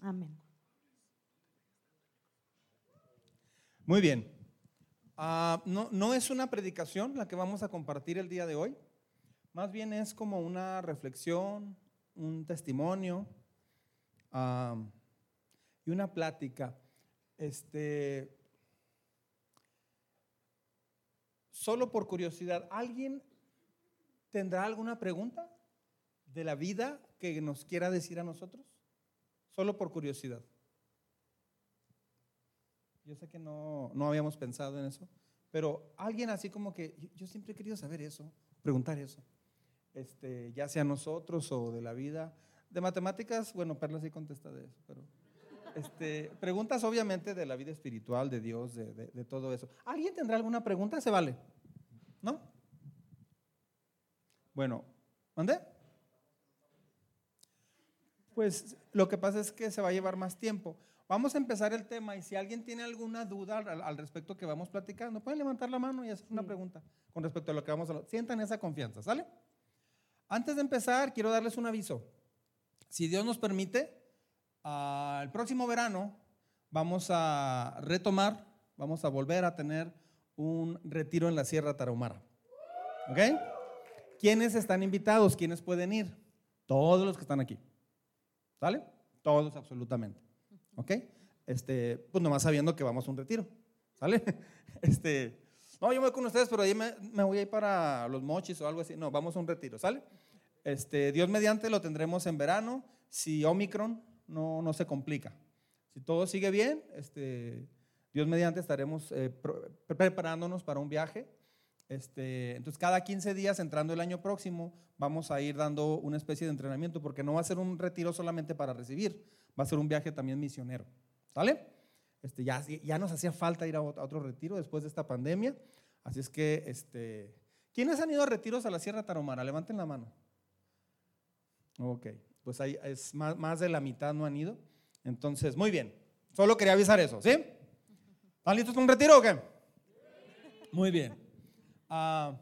Amén. Muy bien. Ah, no, no es una predicación la que vamos a compartir el día de hoy. Más bien es como una reflexión, un testimonio y una plática. Este, solo por curiosidad, ¿alguien tendrá alguna pregunta de la vida que nos quiera decir a nosotros? Solo por curiosidad. Yo sé que no, no habíamos pensado en eso, pero alguien así como que, yo, siempre he querido saber eso, preguntar eso, este, ya sea nosotros o de la vida. De matemáticas, bueno, Perla sí contesta de eso, pero este, preguntas obviamente de la vida espiritual, de Dios, de, de- de todo eso. ¿Alguien tendrá alguna pregunta? Se vale. ¿No? Bueno, ¿dónde? Pues lo que pasa es que se va a llevar más tiempo. Vamos a empezar el tema y si alguien tiene alguna duda al, al respecto que vamos platicando, pueden levantar la mano y hacer una pregunta con respecto a lo que vamos a hablar. Sientan esa confianza, ¿sale? Antes de empezar, quiero darles un aviso. Si Dios nos permite, el próximo verano vamos a retomar, vamos a volver a tener un retiro en la Sierra Tarahumara. ¿Ok? ¿Quiénes están invitados? ¿Quiénes pueden ir? Todos los que están aquí. ¿Sale? Todos absolutamente. ¿Ok? Este, pues nomás sabiendo que vamos a un retiro. ¿Sale? Este, no, yo me voy con ustedes, pero ahí me, me voy a ir para los mochis o algo así. No, vamos a un retiro, ¿sale? Este, Dios mediante lo tendremos en verano, si Omicron no, no se complica. Si todo sigue bien, este, Dios mediante estaremos eh, preparándonos para un viaje. Este, entonces, cada 15 días, entrando el año próximo, vamos a ir dando una especie de entrenamiento, porque no va a ser un retiro solamente para recibir, va a ser un viaje también misionero. ¿Sale? Este, ya, nos hacía falta ir a ot- a otro retiro después de esta pandemia. Así es que, este, ¿quiénes han ido a retiros a la Sierra Tarahumara? Levanten la mano. Ok, pues ahí es más, más de la mitad no han ido. Entonces, muy bien. Solo quería avisar eso, ¿sí? ¿Están listos para un retiro o qué? Muy bien. Ah,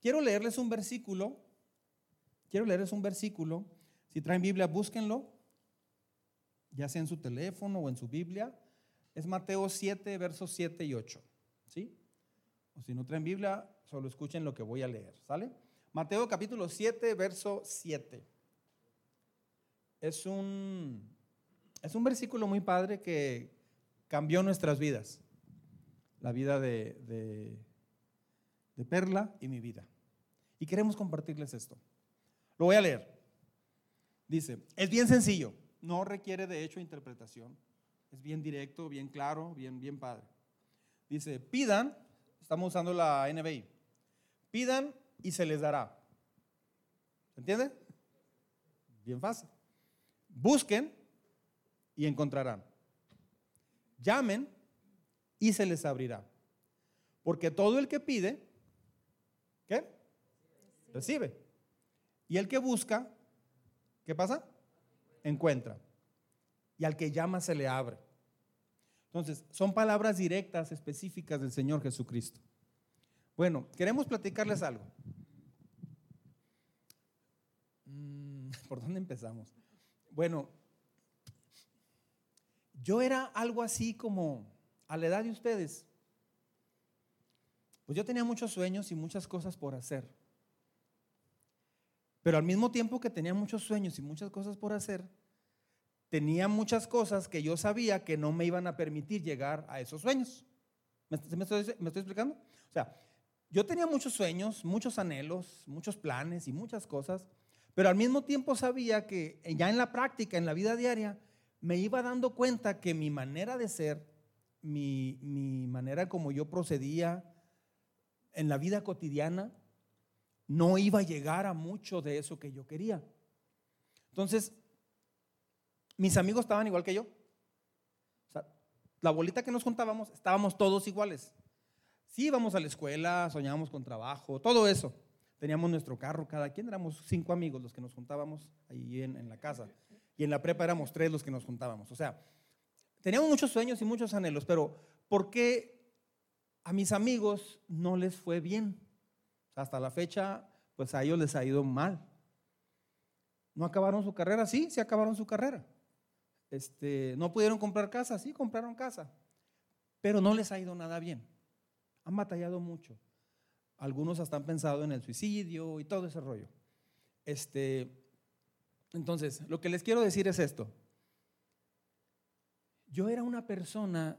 quiero leerles un versículo. Quiero leerles un versículo. Si traen Biblia, búsquenlo. Ya sea en su teléfono o en su Biblia. Es Mateo 7, versos 7 y 8. ¿Sí? O si no traen Biblia, solo escuchen lo que voy a leer. ¿Sale? Mateo capítulo 7, verso 7. Es un, es un versículo muy padre que cambió nuestras vidas. La vida de, de, Perla y mi vida. Y queremos compartirles esto. Lo voy a leer. Dice, es bien sencillo, no requiere de hecho interpretación. Es bien directo, bien claro, bien, bien padre. Dice, pidan, estamos usando la NBI, pidan y se les dará. ¿Se entiende? Bien fácil. Busquen y encontrarán. Llamen y se les abrirá. Porque todo el que pide, ¿qué? Recibe. Y el que busca, ¿qué pasa? Encuentra. Y al que llama se le abre. Entonces, son palabras directas, específicas del Señor Jesucristo. Bueno, queremos platicarles algo. Mm, ¿Por dónde empezamos? Bueno, yo era algo así como a la edad de ustedes. Pues yo tenía muchos sueños y muchas cosas por hacer. Pero al mismo tiempo que tenía muchos sueños y muchas cosas por hacer, tenía muchas cosas que yo sabía que no me iban a permitir llegar a esos sueños. ¿Me, estoy explicando? O sea, yo tenía muchos sueños, muchos anhelos, muchos planes y muchas cosas, pero al mismo tiempo sabía que ya en la práctica, en la vida diaria, me iba dando cuenta que mi manera de ser, mi, mi manera como yo procedía en la vida cotidiana, no iba a llegar a mucho de eso que yo quería. Entonces, mis amigos estaban igual que yo. La bolita que nos juntábamos, estábamos todos iguales. Sí, íbamos a la escuela, soñábamos con trabajo, todo eso. Teníamos nuestro carro, cada quien éramos cinco amigos los que nos juntábamos ahí en, en la casa. Y en la prepa éramos tres los que nos juntábamos. O sea, teníamos muchos sueños y muchos anhelos, pero ¿por qué a mis amigos no les fue bien? Hasta la fecha, pues a ellos les ha ido mal. ¿No acabaron su carrera? Sí, sí acabaron su carrera. Este, ¿No pudieron comprar casa? Sí, compraron casa. Pero no les ha ido nada bien. Han batallado mucho. Algunos hasta han pensado en el suicidio y todo ese rollo. Este, entonces, lo que les quiero decir es esto. Yo era una persona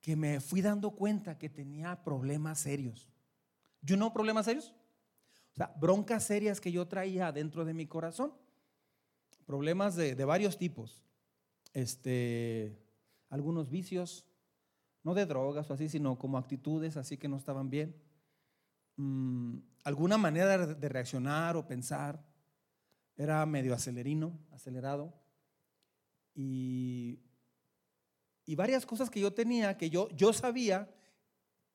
que me fui dando cuenta que tenía problemas serios. ¿Yo no problemas serios? O sea, broncas serias que yo traía dentro de mi corazón. Problemas de, de varios tipos. Este, algunos vicios, no de drogas o así, sino como actitudes así que no estaban bien. Mm, alguna manera de reaccionar o pensar. Era medio acelerino, acelerado. Y, y varias cosas que yo tenía que yo, yo sabía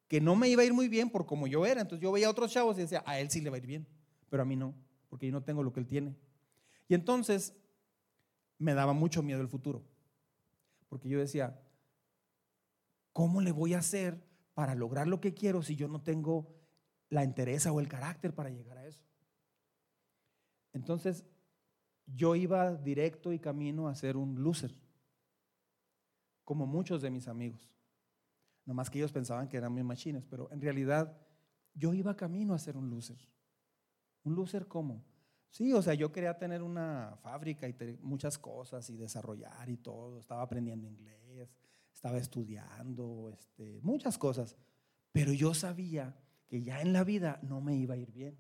que no me iba a ir muy bien por como yo era. Entonces yo veía a otros chavos y decía, a él sí le va a ir bien, pero a mí no, porque yo no tengo lo que él tiene. Y entonces me daba mucho miedo el futuro, porque yo decía, ¿cómo le voy a hacer para lograr lo que quiero si yo no tengo la entereza o el carácter para llegar a eso? Entonces yo iba directo y camino a ser un loser, como muchos de mis amigos. Nomás que ellos pensaban que eran mis machines, pero en realidad yo iba camino a ser un loser. ¿Un loser cómo? Sí, o sea, yo quería tener una fábrica y muchas cosas y desarrollar y todo. Estaba aprendiendo inglés, estaba estudiando, este, muchas cosas. Pero yo sabía que ya en la vida no me iba a ir bien.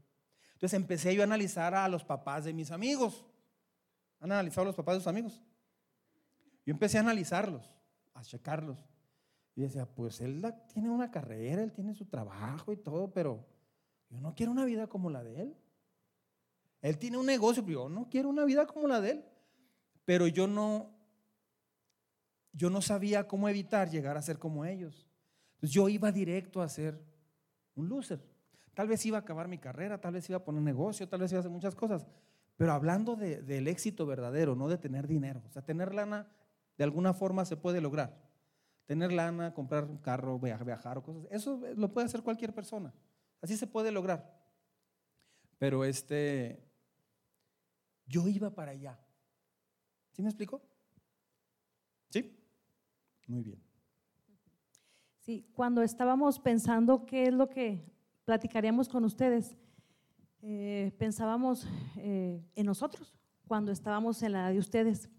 Entonces empecé yo a analizar a los papás de mis amigos. ¿Han analizado a los papás de sus amigos? Yo empecé a analizarlos, a checarlos. Y decía, pues él tiene una carrera, él tiene su trabajo y todo, pero yo no quiero una vida como la de él. Él tiene un negocio, pero yo no quiero una vida como la de él. Pero yo no, yo no sabía cómo evitar llegar a ser como ellos. Entonces yo iba directo a ser un loser. Tal vez iba a acabar mi carrera, tal vez iba a poner negocio, tal vez iba a hacer muchas cosas. Pero hablando del éxito verdadero, no de tener dinero. O sea, tener lana de alguna forma se puede lograr tener lana, comprar un carro, viajar o cosas. Eso lo puede hacer cualquier persona. Así se puede lograr. Pero este, yo iba para allá. ¿Sí me explico? ¿Sí? Muy bien. Sí, cuando estábamos pensando qué es lo que platicaríamos con ustedes, eh, pensábamos eh, en nosotros, cuando estábamos en la de ustedes.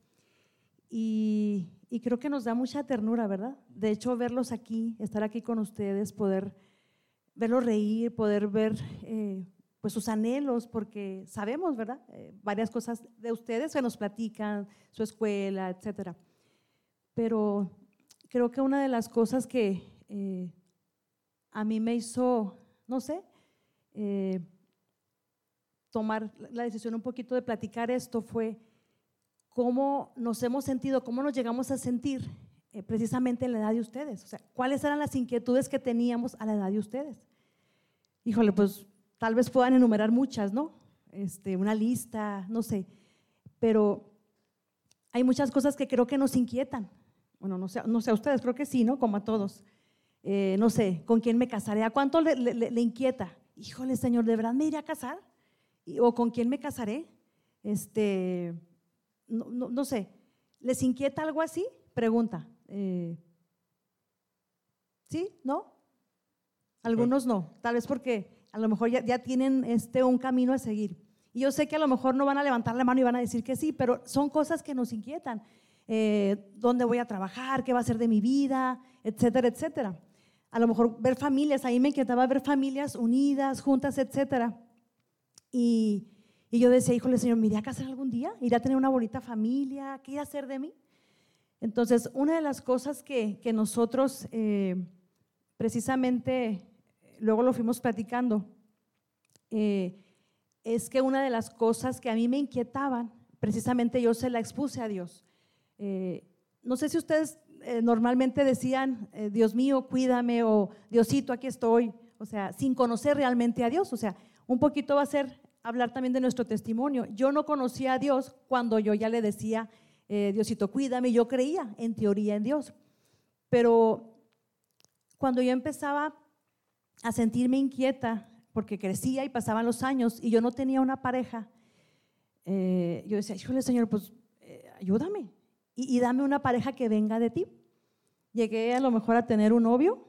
Y, creo que nos da mucha ternura, ¿verdad? De hecho, verlos aquí, estar aquí con ustedes, poder verlos reír, poder ver eh, pues sus anhelos, porque sabemos, ¿verdad? Eh, varias cosas de ustedes que nos platican, su escuela, etcétera. Pero creo que una de las cosas que eh, a mí me hizo, no sé, tomar la decisión un poquito de platicar esto fue cómo nos hemos sentido, cómo nos llegamos a sentir eh, precisamente en la edad de ustedes. O sea, cuáles eran las inquietudes que teníamos a la edad de ustedes. Híjole, pues tal vez puedan enumerar muchas, ¿no? Este, una lista, no sé. Pero hay muchas cosas que creo que nos inquietan. Bueno, no sé, no sé a ustedes, creo que sí, ¿no? Como a todos. Eh, no sé, ¿con quién me casaré? ¿A cuánto le, le, inquieta? Híjole, Señor, ¿de verdad me iré a casar? ¿O con quién me casaré? Este, no, sé, ¿les inquieta algo así? Pregunta. Eh, ¿Sí? ¿No? Algunos no, tal vez porque a lo mejor ya, tienen este, un camino a seguir. Y yo sé que a lo mejor no van a levantar la mano y van a decir que sí, pero son cosas que nos inquietan. Eh, ¿Dónde voy a trabajar? ¿Qué va a ser de mi vida? Etcétera, etcétera. A lo mejor ver familias, ahí me inquietaba ver familias unidas, juntas, etcétera. Y, y yo decía, híjole, Señor, ¿me iré a casar algún día? ¿Iré a tener una bonita familia? ¿Qué irá a hacer de mí? Entonces, una de las cosas que, que nosotros eh, precisamente luego lo fuimos platicando, eh, es que una de las cosas que a mí me inquietaban, precisamente yo se la expuse a Dios. Eh, no sé si ustedes normalmente decían, Dios mío, cuídame, o Diosito, aquí estoy, o sea, sin conocer realmente a Dios, o sea, un poquito va a ser hablar también de nuestro testimonio. Yo no conocía a Dios cuando yo ya le decía, eh, Diosito, cuídame, yo creía en teoría en Dios. Pero cuando yo empezaba a sentirme inquieta, porque crecía y pasaban los años y yo no tenía una pareja, eh, yo decía, híjole Señor, pues eh, ayúdame y, y dame una pareja que venga de ti. Llegué a lo mejor a tener un novio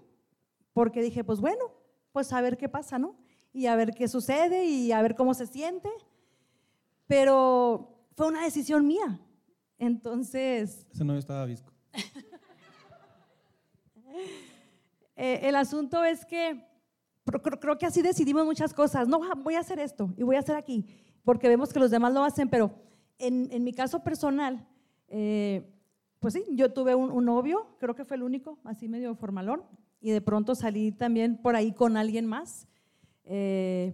porque dije, pues bueno, pues a ver qué pasa, ¿no? Y a ver qué sucede y a ver cómo se siente. Pero fue una decisión mía. Entonces... Ese novio estaba visco. Eh, el asunto es que creo, que así decidimos muchas cosas. No, voy a hacer esto y voy a hacer aquí, porque vemos que los demás lo hacen, pero en, mi caso personal, eh, pues sí, yo tuve un, novio, creo que fue el único, así medio formalón, y de pronto salí también por ahí con alguien más. Eh,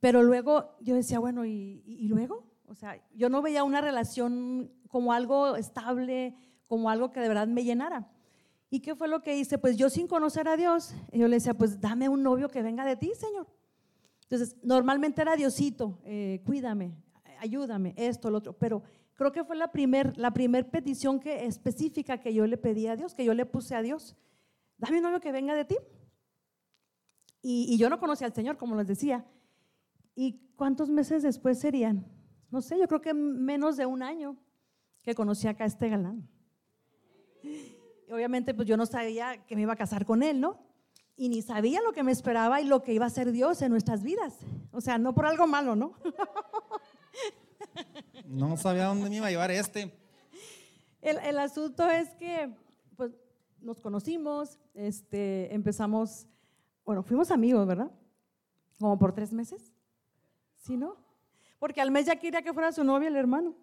pero luego yo decía, bueno, ¿y, luego? O sea, yo no veía una relación como algo estable, como algo que de verdad me llenara. ¿Y qué fue lo que hice? Pues yo sin conocer a Dios, yo le decía, pues dame un novio que venga de ti, Señor. Entonces, normalmente era Diosito, eh, cuídame, ayúdame, esto, lo otro, pero creo que fue la primer, la primer petición que, específica que yo le pedí a Dios, que yo le puse a Dios. Dame un novio que venga de ti. Y, y yo no conocía al Señor, como les decía. ¿Y cuántos meses después serían? No sé, yo creo que menos de un año que conocí acá a este galán obviamente pues yo no sabía que me iba a casar con él, ¿no? Y ni sabía lo que me esperaba y lo que iba a ser Dios en nuestras vidas. O sea, no por algo malo, ¿no? No sabía dónde me iba a llevar este. El, asunto es que pues nos conocimos, este, empezamos, bueno, fuimos amigos, ¿verdad? Como por tres meses. ¿Sí, no? Porque al mes ya quería que fuera su novia el hermano.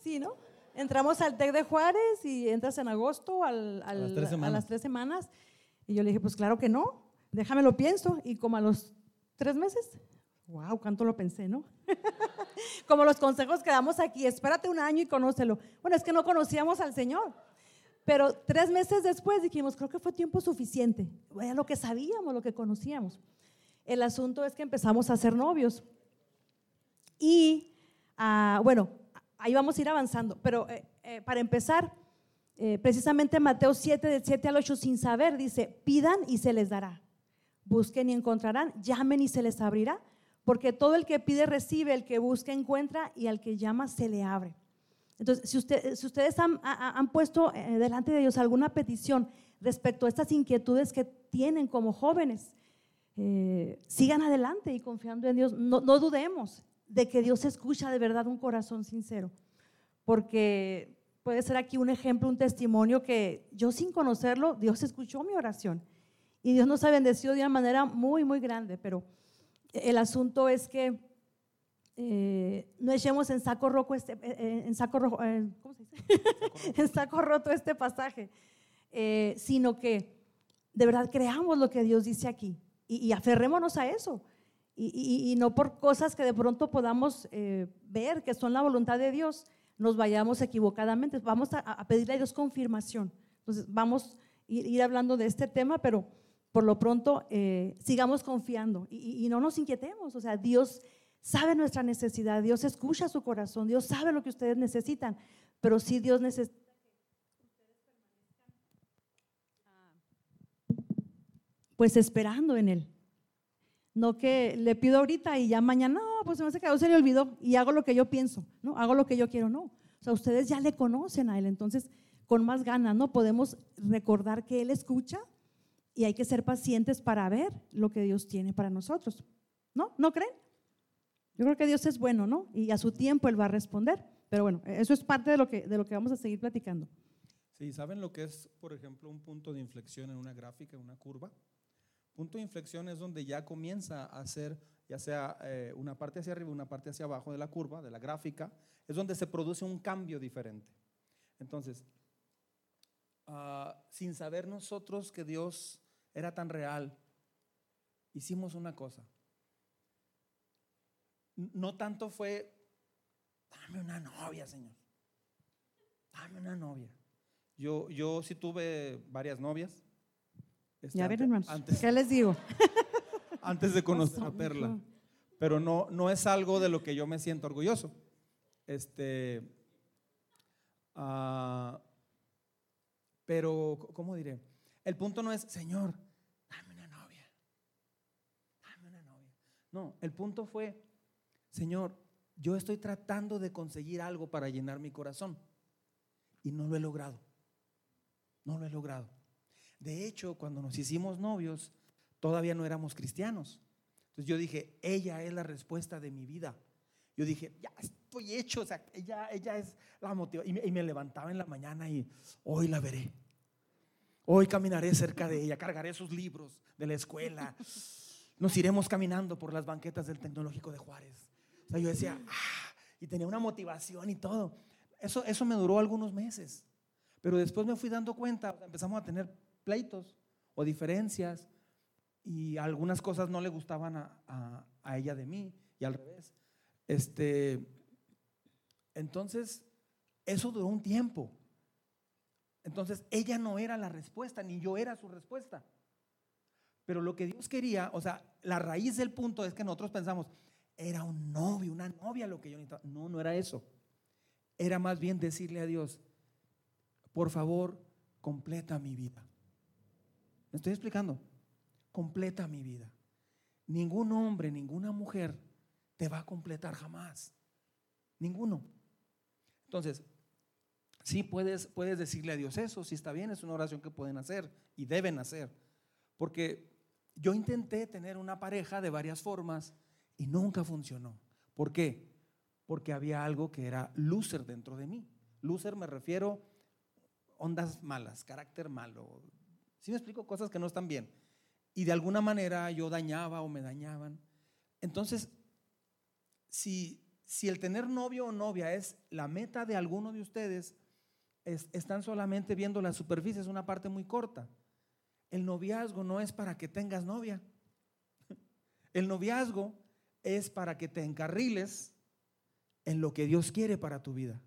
¿Sí, no? entramos al TEC de Juárez y entras en agosto a, las tres semanas. Y yo le dije, pues claro que no, déjame lo pienso. Y como a los tres meses, wow, cuánto lo pensé, ¿no? como los consejos que damos aquí, espérate un año y conócelo. Bueno, es que no conocíamos al Señor. Pero tres meses después dijimos, creo que fue tiempo suficiente. Vaya lo que sabíamos, lo que conocíamos. El asunto es que empezamos a ser novios. Y, ah, bueno, ahí vamos a ir avanzando. Pero eh, eh, para empezar, eh, precisamente Mateo 7, del 7 al 8, sin saber, dice, pidan y se les dará. Busquen y encontrarán, llamen y se les abrirá. Porque todo el que pide recibe, el que busca encuentra y al que llama se le abre. Entonces, si, ustedes han, puesto delante de Dios alguna petición respecto a estas inquietudes que tienen como jóvenes, sigan adelante y confiando en Dios. No, no dudemos de que Dios escucha de verdad un corazón sincero. Porque puede ser aquí un ejemplo, un testimonio que yo sin conocerlo, Dios escuchó mi oración. Y Dios nos ha bendecido de una manera muy, muy grande. Pero el asunto es que eh, no echemos en saco rojo este, eh, eh, en saco rojo, ¿cómo se dice? en saco roto este pasaje, sino que de verdad creamos lo que Dios dice aquí y, y aferrémonos a eso y, no por cosas que de pronto podamos eh, ver que son la voluntad de Dios, nos vayamos equivocadamente. Vamos a, pedirle a Dios confirmación. Entonces, vamos a ir, hablando de este tema, pero por lo pronto eh, sigamos confiando y, no nos inquietemos. O sea, Dios sabe nuestra necesidad, Dios escucha su corazón, Dios sabe lo que ustedes necesitan, pero si Dios necesita pues esperando en Él. No que le pido ahorita y ya mañana, no, pues se me hace que se le olvidó y hago lo que yo pienso, ¿no? Hago lo que yo quiero, no. O sea, ustedes ya le conocen a él, entonces con más ganas, ¿no? Podemos recordar que él escucha y hay que ser pacientes para ver lo que Dios tiene para nosotros, ¿no? ¿No creen? Yo creo que Dios es bueno, ¿no? Y a su tiempo él va a responder. Pero bueno, eso es parte de lo que, de lo que vamos a seguir platicando. Sí, ¿saben lo que es, por ejemplo, un punto de inflexión en una gráfica, en una curva? Punto de inflexión es donde ya comienza a hacer, ya sea eh, una parte hacia arriba, una parte hacia abajo de la curva, de la gráfica, es donde se produce un cambio diferente. Entonces, ah, sin saber nosotros que Dios era tan real, hicimos una cosa. No tanto fue, dame una novia, Señor. Dame una novia. Yo, yo sí tuve varias novias. Este, ya ven, hermanos. ¿Qué les digo? antes de conocer a Perla. Pero no, no es algo de lo que yo me siento orgulloso. Este, uh, pero, ¿cómo diré? El punto no es, Señor, dame una novia. Dame una novia. No, el punto fue, Señor, yo estoy tratando de conseguir algo para llenar mi corazón y no lo he logrado. No lo he logrado. De hecho, cuando nos hicimos novios, todavía no éramos cristianos. Entonces yo dije, ella es la respuesta de mi vida. Yo dije, ya estoy hecho, o sea, ella, ella es la motivación. Y, me levantaba en la mañana y hoy la veré. Hoy caminaré cerca de ella, cargaré sus libros de la escuela. Nos iremos caminando por las banquetas del Tecnológico de Juárez. O sea, yo decía, ah, y tenía una motivación y todo. Eso, eso me duró algunos meses. Pero después me fui dando cuenta, empezamos a tener pleitos o diferencias y algunas cosas no le gustaban a, a ella de mí y al revés. Este, entonces, eso duró un tiempo. Entonces, ella no era la respuesta, ni yo era su respuesta. Pero lo que Dios quería, o sea, la raíz del punto es que nosotros pensamos, era un novio, una novia lo que yo necesitaba. No, no era eso. Era más bien decirle a Dios, por favor, completa mi vida. ¿Me estoy explicando? Completa mi vida. Ningún hombre, ninguna mujer te va a completar jamás. Ninguno. Entonces, sí puedes, puedes decirle a Dios eso, si está bien, es una oración que pueden hacer y deben hacer. Porque yo intenté tener una pareja de varias formas y nunca funcionó. ¿Por qué? Porque había algo que era loser dentro de mí. Loser me refiero ondas malas, carácter malo. Si me explico cosas que no están bien. Y de alguna manera yo dañaba o me dañaban. Entonces, si, si el tener novio o novia es la meta de alguno de ustedes, están solamente viendo la superficie, es una parte muy corta. El noviazgo no es para que tengas novia. El noviazgo es para que te encarriles en lo que Dios quiere para tu vida.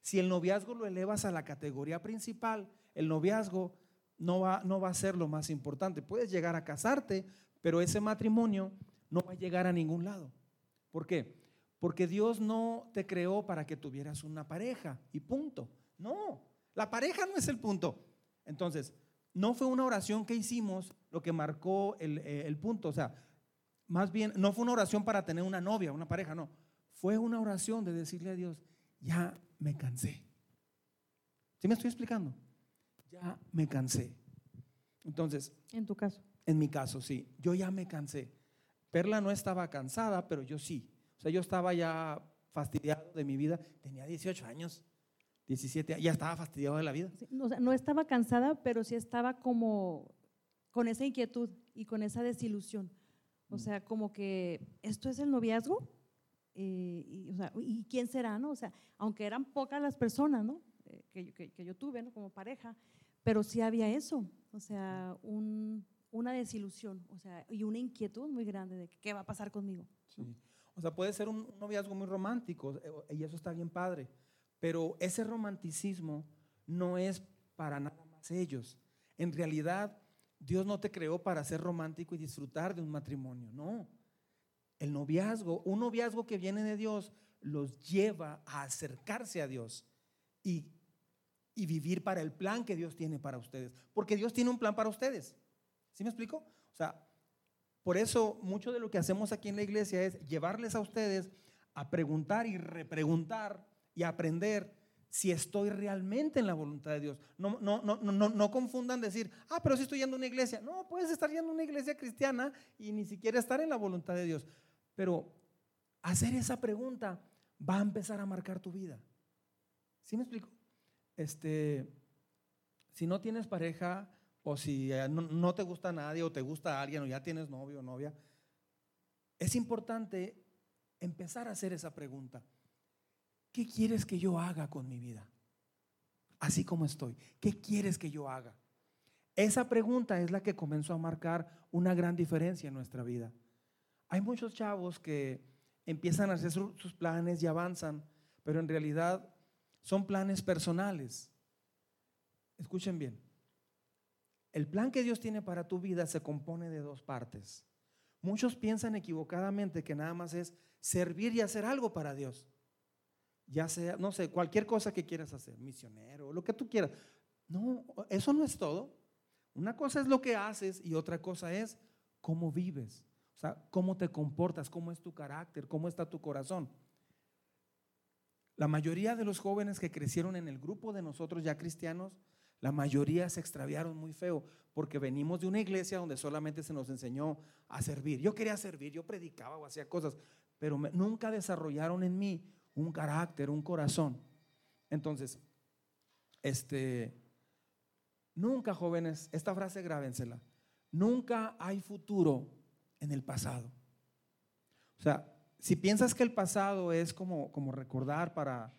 Si el noviazgo lo elevas a la categoría principal, el noviazgo no va, no va a ser lo más importante. Puedes llegar a casarte, pero ese matrimonio no va a llegar a ningún lado. ¿Por qué? Porque Dios no te creó para que tuvieras una pareja y punto. No, la pareja no es el punto. Entonces, no fue una oración que hicimos lo que marcó el, eh, el punto. O sea, más bien, no fue una oración para tener una novia, una pareja, no. Fue una oración de decirle a Dios, ya me cansé. ¿Sí me estoy explicando? Ya me cansé. Entonces. En tu caso. En mi caso, sí. Yo ya me cansé. Perla no estaba cansada, pero yo sí. O sea, yo estaba ya fastidiado de mi vida. Tenía 18 años, 17 ya estaba fastidiado de la vida. o sea, no estaba cansada, pero sí estaba como con esa inquietud y con esa desilusión. O mm. sea, como que esto es el noviazgo. Eh, y, o sea, ¿y, quién será? No? O sea, aunque eran pocas las personas ¿no? Eh, que, que, yo tuve ¿no? como pareja, pero sí había eso. O sea, un, una desilusión o sea, y una inquietud muy grande de qué va a pasar conmigo. Sí. O sea, puede ser un noviazgo muy romántico eh, y eso está bien padre, pero ese romanticismo no es para nada más ellos. En realidad, Dios no te creó para ser romántico y disfrutar de un matrimonio, no. El noviazgo, un noviazgo que viene de Dios, los lleva a acercarse a Dios y, vivir para el plan que Dios tiene para ustedes. Porque Dios tiene un plan para ustedes. ¿Sí me explico? O sea, por eso, mucho de lo que hacemos aquí en la iglesia es llevarles a ustedes a preguntar y repreguntar y aprender si estoy realmente en la voluntad de Dios. No, no, no, no, no confundan decir, ah, pero si estoy yendo a una iglesia. No, puedes estar yendo a una iglesia cristiana y ni siquiera estar en la voluntad de Dios. Pero hacer esa pregunta va a empezar a marcar tu vida. ¿Sí me explico? Este, si no tienes pareja, o si eh, no, te gusta nadie o te gusta alguien o ya tienes novio o novia, es importante empezar a hacer esa pregunta. ¿Qué quieres que yo haga con mi vida? Así como estoy. ¿Qué quieres que yo haga? Esa pregunta es la que comenzó a marcar una gran diferencia en nuestra vida. Hay muchos chavos que empiezan a hacer sus planes y avanzan, pero en realidad son planes personales. Escuchen bien. El plan que Dios tiene para tu vida se compone de dos partes. Muchos piensan equivocadamente que nada más es servir y hacer algo para Dios. Ya sea, no sé, cualquier cosa que quieras hacer, misionero, lo que tú quieras. No, eso no es todo. Una cosa es lo que haces y otra cosa es cómo vives. O sea, cómo te comportas, cómo es tu carácter, cómo está tu corazón. La mayoría de los jóvenes que crecieron en el grupo de nosotros ya cristianos, la mayoría se extraviaron muy feo porque venimos de una iglesia donde solamente se nos enseñó a servir. Yo quería servir, yo predicaba o hacía cosas, pero nunca desarrollaron en mí un carácter, un corazón. Entonces, este, nunca jóvenes, esta frase grábensela, nunca hay futuro en el pasado. O sea, si piensas que el pasado es como, como recordar para,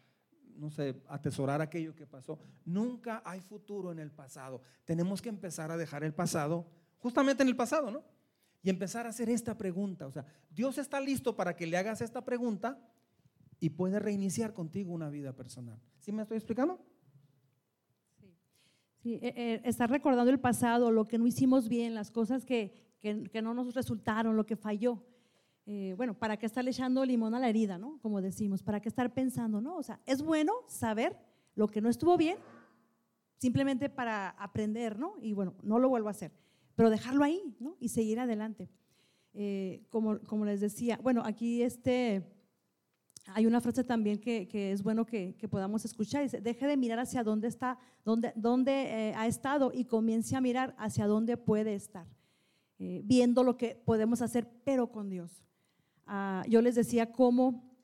no sé, atesorar aquello que pasó, nunca hay futuro en el pasado. Tenemos que empezar a dejar el pasado justamente en el pasado, ¿no? Y empezar a hacer esta pregunta. O sea, Dios está listo para que le hagas esta pregunta y puede reiniciar contigo una vida personal. ¿Sí me estoy explicando? Sí, eh, eh, estar recordando el pasado, lo que no hicimos bien, las cosas que, que no nos resultaron, lo que falló. Eh, bueno, ¿para qué estar echando limón a la herida, no? Como decimos, ¿para qué estar pensando, no? O sea, es bueno saber lo que no estuvo bien, simplemente para aprender, ¿no? Y bueno, no lo vuelvo a hacer, pero dejarlo ahí, ¿no? Y seguir adelante. Como, como les decía, bueno, aquí este, hay una frase también que, que es bueno que, que, podamos escuchar, dice, deje de mirar hacia dónde está, dónde, dónde eh, ha estado y comience a mirar hacia dónde puede estar, viendo lo que podemos hacer, pero con Dios. Ah, yo les decía cómo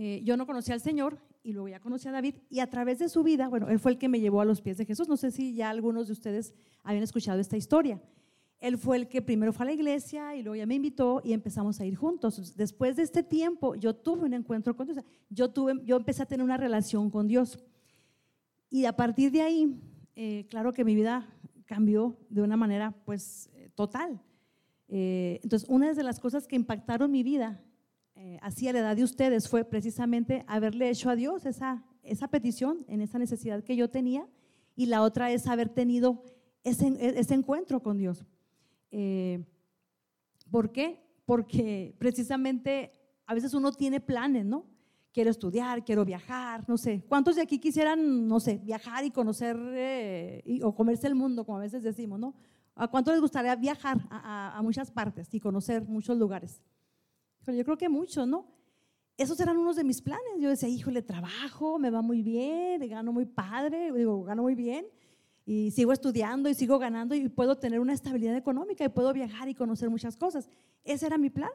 eh, yo no conocía al Señor y luego ya conocí a David y a través de su vida, bueno, él fue el que me llevó a los pies de Jesús. No sé si ya algunos de ustedes habían escuchado esta historia. Él fue el que primero fue a la iglesia y luego ya me invitó y empezamos a ir juntos. Después de este tiempo, yo tuve un encuentro con Dios. Yo, empecé a tener una relación con Dios. Y a partir de ahí, eh, claro que mi vida cambió de una manera pues eh, total. Eh, entonces, una de las cosas que impactaron mi vida eh, así a la edad de ustedes fue precisamente haberle hecho a Dios esa, petición en esa necesidad que yo tenía y la otra es haber tenido ese, ese encuentro con Dios. Eh, ¿Por qué? Porque precisamente a veces uno tiene planes, ¿no? Quiero estudiar, quiero viajar, no sé. ¿Cuántos de aquí quisieran, no sé, viajar y conocer o comerse el mundo, como a veces decimos, ¿no? ¿A cuánto les gustaría viajar a, muchas partes y conocer muchos lugares? yo creo que muchos, ¿no? Esos eran unos de mis planes. Yo decía, híjole, trabajo, me va muy bien, gano muy padre, digo, gano muy bien, y sigo estudiando y sigo ganando y puedo tener una estabilidad económica y puedo viajar y conocer muchas cosas. Ese era mi plan.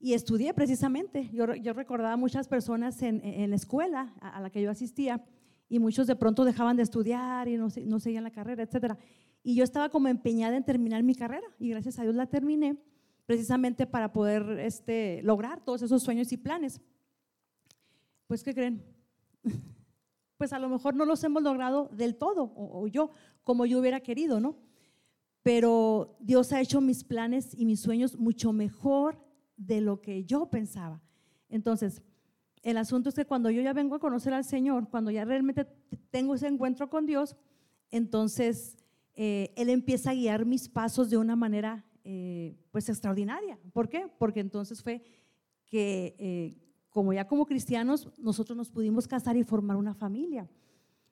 Y estudié precisamente. Yo, yo recordaba muchas personas en, en la escuela a, la que yo asistía y muchos de pronto dejaban de estudiar y no, no seguían la carrera, etcétera. Y yo estaba como empeñada en terminar mi carrera y gracias a Dios la terminé precisamente para poder este, lograr todos esos sueños y planes. Pues, ¿qué creen? pues a lo mejor no los hemos logrado del todo, o, yo, como yo hubiera querido, ¿no? Pero Dios ha hecho mis planes y mis sueños mucho mejor de lo que yo pensaba. Entonces, el asunto es que cuando yo ya vengo a conocer al Señor, cuando ya realmente tengo ese encuentro con Dios, entonces eh, Él empieza a guiar mis pasos de una manera eh, pues extraordinaria. ¿Por qué? Porque entonces fue que eh, como ya como cristianos nosotros nos pudimos casar y formar una familia.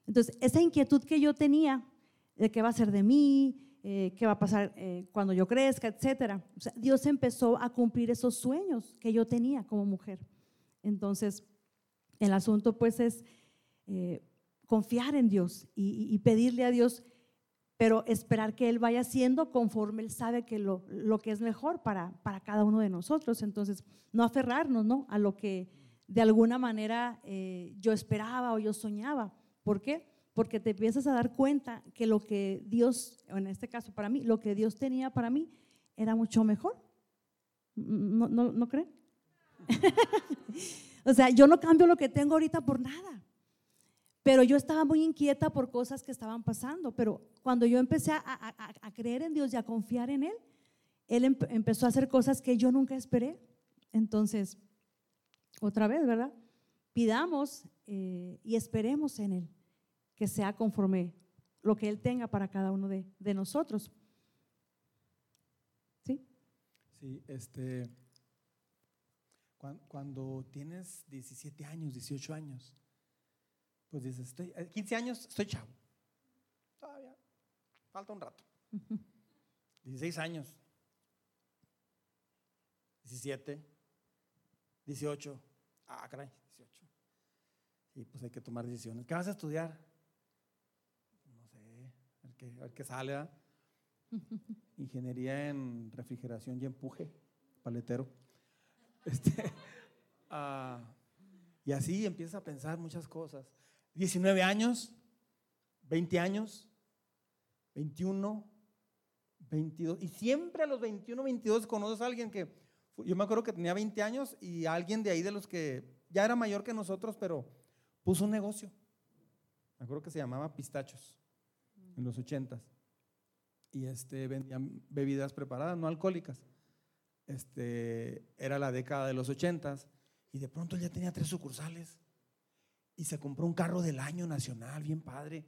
Entonces esa inquietud que yo tenía de qué va a ser de mí, qué va a pasar cuando yo crezca, etcétera. Dios empezó a cumplir esos sueños que yo tenía como mujer. Entonces el asunto pues es confiar en Dios y pedirle a Dios pero esperar que Él vaya haciendo conforme Él sabe que lo, lo que es mejor para, para, cada uno de nosotros. Entonces, no aferrarnos ¿no? a lo que de alguna manera eh, yo esperaba o yo soñaba. ¿Por qué? Porque te empiezas a dar cuenta que lo que Dios, en este caso para mí, lo que Dios tenía para mí era mucho mejor. ¿No, no, ¿no creen? o sea, yo no cambio lo que tengo ahorita por nada. Pero yo estaba muy inquieta por cosas que estaban pasando. Pero cuando yo empecé a, creer en Dios y a confiar en Él, Él empezó a hacer cosas que yo nunca esperé. Entonces, otra vez, ¿verdad? Pidamos eh, y esperemos en Él, que sea conforme lo que Él tenga para cada uno de, de nosotros. ¿Sí? Sí, este, cuando tienes 17 años, 18 años, pues dices, estoy, 15 eh, años, estoy chavo. Todavía, falta un rato. 16 años. 17. 18. Ah, caray, 18. y pues hay que tomar decisiones. ¿Qué vas a estudiar? No sé, a ver qué, a ver qué sale. Ingeniería en refrigeración y empuje, paletero. Este, ah, y así empiezas a pensar muchas cosas. 19 años, 20 años, 21, 22. Y siempre a los 21, 22 conoces a alguien que, yo me acuerdo que tenía 20 años y alguien de ahí de los que ya era mayor que nosotros, pero puso un negocio. Me acuerdo que se llamaba Pistachos en los 80 Y este, vendían bebidas preparadas, no alcohólicas. Este, era la década de los 80 y de pronto ya tenía tres sucursales y se compró un carro del año nacional, bien padre.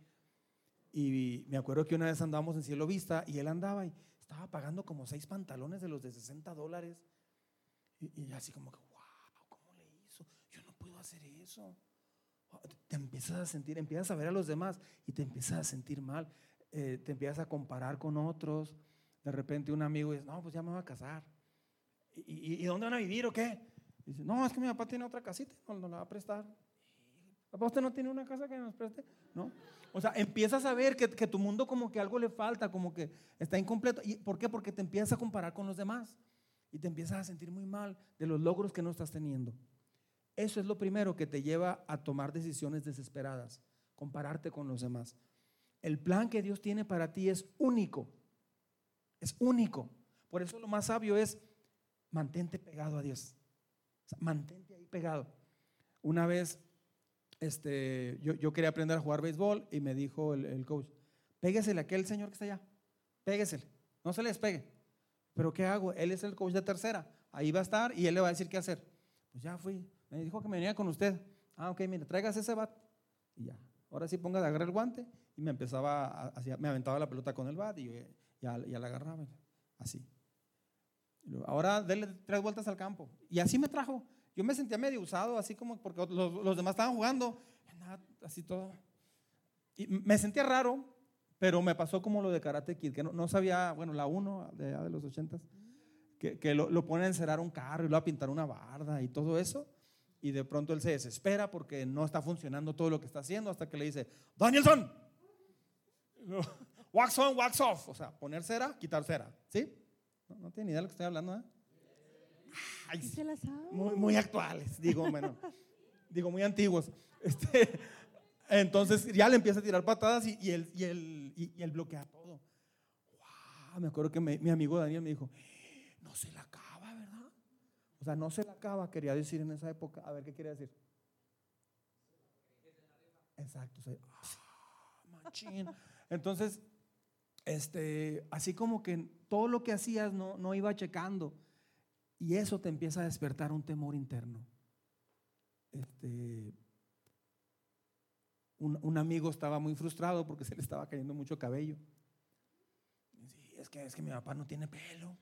Y me acuerdo que una vez andábamos en Cielo Vista y él andaba y estaba pagando como seis pantalones de los de 60 dólares. Y, y así como que, wow, ¿cómo le hizo? Yo no puedo hacer eso. Te empiezas a sentir, empiezas a ver a los demás y te empiezas a sentir mal. Eh, te empiezas a comparar con otros. De repente un amigo dice, no, pues ya me voy a casar. ¿Y, y, y dónde van a vivir o qué? Dice, no, es que mi papá tiene otra casita, no, no la va a prestar. Papá, ¿usted no tiene una casa que nos preste? ¿No? O sea, empiezas a ver que, que, tu mundo como que algo le falta, como que está incompleto. ¿Y por qué? Porque te empiezas a comparar con los demás y te empiezas a sentir muy mal de los logros que no estás teniendo. Eso es lo primero que te lleva a tomar decisiones desesperadas, compararte con los demás. El plan que Dios tiene para ti es único, es único. Por eso lo más sabio es mantente pegado a Dios. O sea, mantente ahí pegado. Una vez este, yo, yo, quería aprender a jugar béisbol y me dijo el, el, coach, péguesele a aquel señor que está allá, péguesele, no se le despegue. Pero ¿qué hago? Él es el coach de tercera, ahí va a estar y él le va a decir qué hacer. Pues ya fui, me dijo que me venía con usted. Ah, ok, mire, traigas ese bat y ya. Ahora sí ponga agarrar el guante y me empezaba, a, me aventaba la pelota con el bat y ya, ya la agarraba, así. Ahora déle tres vueltas al campo. Y así me trajo. Yo me sentía medio usado, así como porque los, los demás estaban jugando, así todo. Y me sentía raro, pero me pasó como lo de Karate Kid, que no, no sabía, bueno, la 1 de, de, los 80 que, que lo, lo pone a encerar un carro y lo a pintar una barda y todo eso. Y de pronto él se desespera porque no está funcionando todo lo que está haciendo hasta que le dice, Danielson, wax on, wax off. O sea, poner cera, quitar cera. ¿Sí? No, no tiene ni idea de lo que estoy hablando, ¿eh? Ay, se la sabe. Muy, muy, actuales, digo, bueno, digo, muy antiguos. Este, entonces ya le empieza a tirar patadas y, y, él, y, él, y, y él bloquea todo. Wow, me acuerdo que me, mi amigo Daniel me dijo, no se la acaba, ¿verdad? O sea, no se la acaba, quería decir en esa época. A ver, ¿qué quería decir? Exacto. O sea, ah, machín. Entonces, este, así como que todo lo que hacías no, no iba checando. Y eso te empieza a despertar un temor interno. Este, un, un, amigo estaba muy frustrado porque se le estaba cayendo mucho cabello. Es, que, es que mi papá no tiene pelo.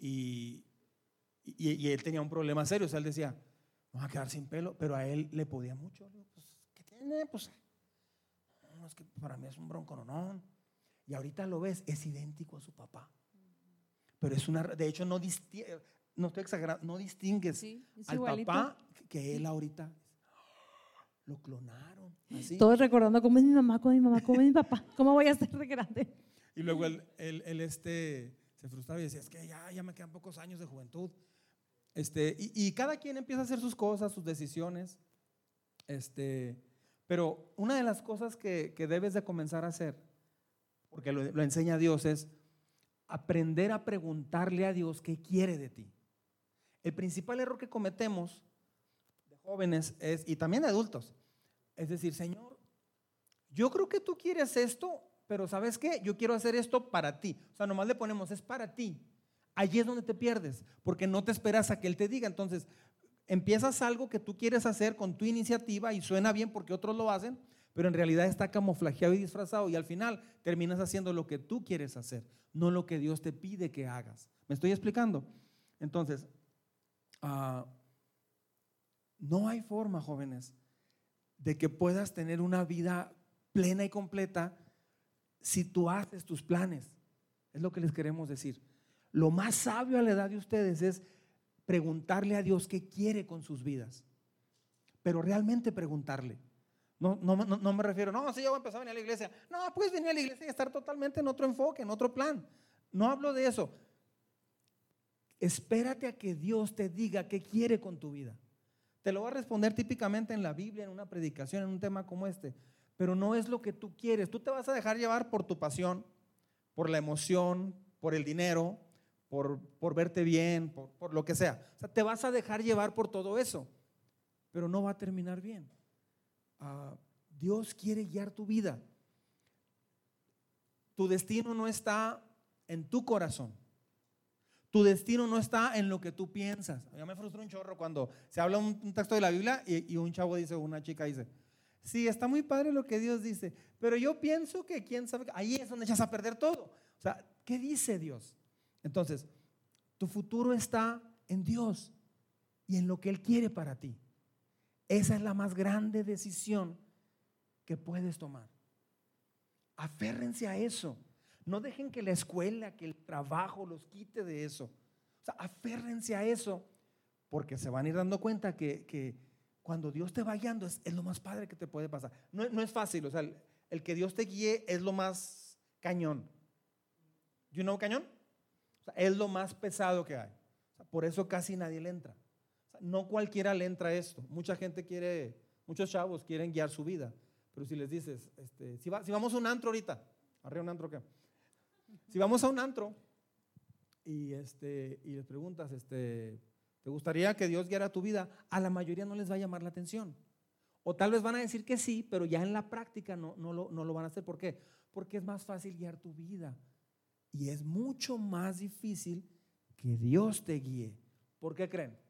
Y, y, él tenía un problema serio. O sea, él decía, vamos a quedar sin pelo, pero a él le podía mucho. Pues, ¿Qué tiene? Pues, no, es que para mí es un bronco, no, no. Y ahorita lo ves, es idéntico a su papá pero es una, de hecho no, distingue, no estoy exagerando, no distingues sí, al igualito. papá que él ahorita. Lo clonaron. Así. Todos recordando cómo es mi mamá, cómo es mi mamá, cómo es mi papá, cómo voy a ser de grande. Y luego él, él, él, este, se frustraba y decía, es que ya, ya me quedan pocos años de juventud. Este, y, y, cada quien empieza a hacer sus cosas, sus decisiones. Este, pero una de las cosas que, que debes de comenzar a hacer, porque lo, lo enseña Dios, es aprender a preguntarle a Dios qué quiere de ti. El principal error que cometemos de jóvenes es, y también de adultos, es decir, Señor, yo creo que tú quieres esto, pero ¿sabes qué? Yo quiero hacer esto para ti. O sea, nomás le ponemos, es para ti. Allí es donde te pierdes, porque no te esperas a que Él te diga. Entonces, empiezas algo que tú quieres hacer con tu iniciativa y suena bien porque otros lo hacen, pero en realidad está camuflajeado y disfrazado y al final terminas haciendo lo que tú quieres hacer, no lo que Dios te pide que hagas. ¿Me estoy explicando? Entonces, uh, no hay forma, jóvenes, de que puedas tener una vida plena y completa si tú haces tus planes. Es lo que les queremos decir. Lo más sabio a la edad de ustedes es preguntarle a Dios qué quiere con sus vidas. pero realmente preguntarle. No, no, me refiero, no, si yo voy a empezar a venir a la iglesia. No, puedes venir a la iglesia y estar totalmente en otro enfoque, en otro plan. No hablo de eso. Espérate a que Dios te diga qué quiere con tu vida. Te lo va a responder típicamente en la Biblia, en una predicación, en un tema como este. Pero no es lo que tú quieres. Tú te vas a dejar llevar por tu pasión, por la emoción, por el dinero, por, por verte bien, por, lo que sea. O sea, te vas a dejar llevar por todo eso. Pero no va a terminar bien. Ah, Dios quiere guiar tu vida. Tu destino no está en tu corazón. Tu destino no está en lo que tú piensas. Ya me frustra un chorro cuando se habla un, texto de la Biblia y, un chavo dice, una chica dice, sí, está muy padre lo que Dios dice, pero yo pienso que quién sabe, ahí es donde echas a perder todo. O sea, ¿qué dice Dios? Entonces, tu futuro está en Dios y en lo que Él quiere para ti. Esa es la más grande decisión que puedes tomar. Aférrense a eso. No dejen que la escuela, que el trabajo los quite de eso. Aférrense a eso, porque se van a ir dando cuenta que, cuando Dios te va guiando es, lo más padre que te puede pasar. No, es fácil, o sea, el, que Dios te guíe es lo más cañón. ¿You know cañón? Es lo más pesado que hay. por eso casi nadie le entra. No cualquiera le entra esto. Mucha gente quiere, muchos chavos quieren guiar su vida. Pero si les dices, este, si, si vamos a un antro ahorita, arriba un antro, ¿qué? Si vamos a un antro y, este, y les preguntas, este, ¿te gustaría que Dios guiara tu vida? A la mayoría no les va a llamar la atención. O tal vez van a decir que sí, pero ya en la práctica no, no, lo, no lo van a hacer. ¿Por qué? Porque es más fácil guiar tu vida. Y es mucho más difícil que Dios te guíe. ¿Por qué creen?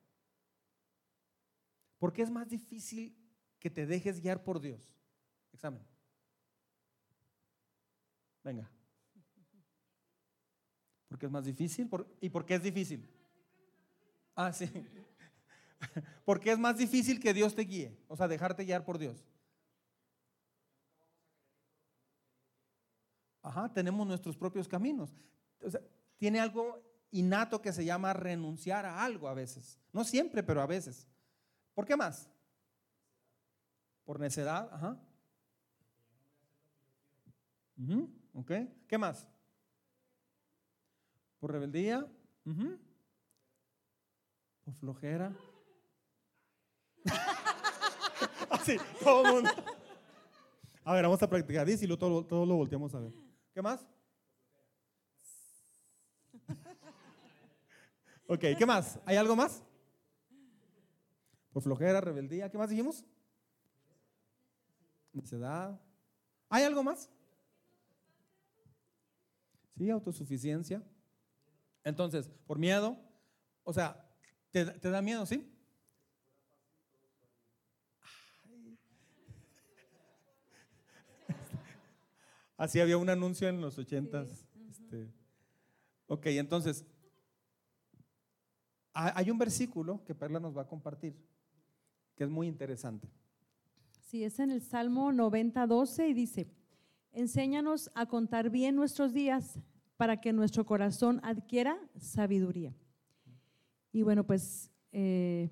Porque es más difícil que te dejes guiar por Dios. Examen. Venga. Porque es más difícil. ¿Y por qué es difícil? Ah, sí. Porque es más difícil que Dios te guíe, o sea, dejarte guiar por Dios. Ajá, tenemos nuestros propios caminos. O sea, tiene algo innato que se llama renunciar a algo a veces. No siempre, pero a veces. ¿Por qué más? Por necedad, ajá. ok. ¿Qué más? por rebeldía, por flojera. Así, todo el mundo. A ver, vamos a practicar. y todo, todo lo volteamos a ver. ¿Qué más? Ok, ¿qué más? ¿Hay algo más? Por flojera, rebeldía. ¿Qué más dijimos? Necedad. ¿Hay algo más? Sí, autosuficiencia. Entonces, por miedo, o sea, ¿te, da miedo, sí? Así había un anuncio en los ochentas. Este, ok, entonces, hay un versículo que Perla nos va a compartir, que es muy interesante. Sí, es en el Salmo 90, 12 y dice, enséñanos a contar bien nuestros días para que nuestro corazón adquiera sabiduría. Y bueno, pues eh,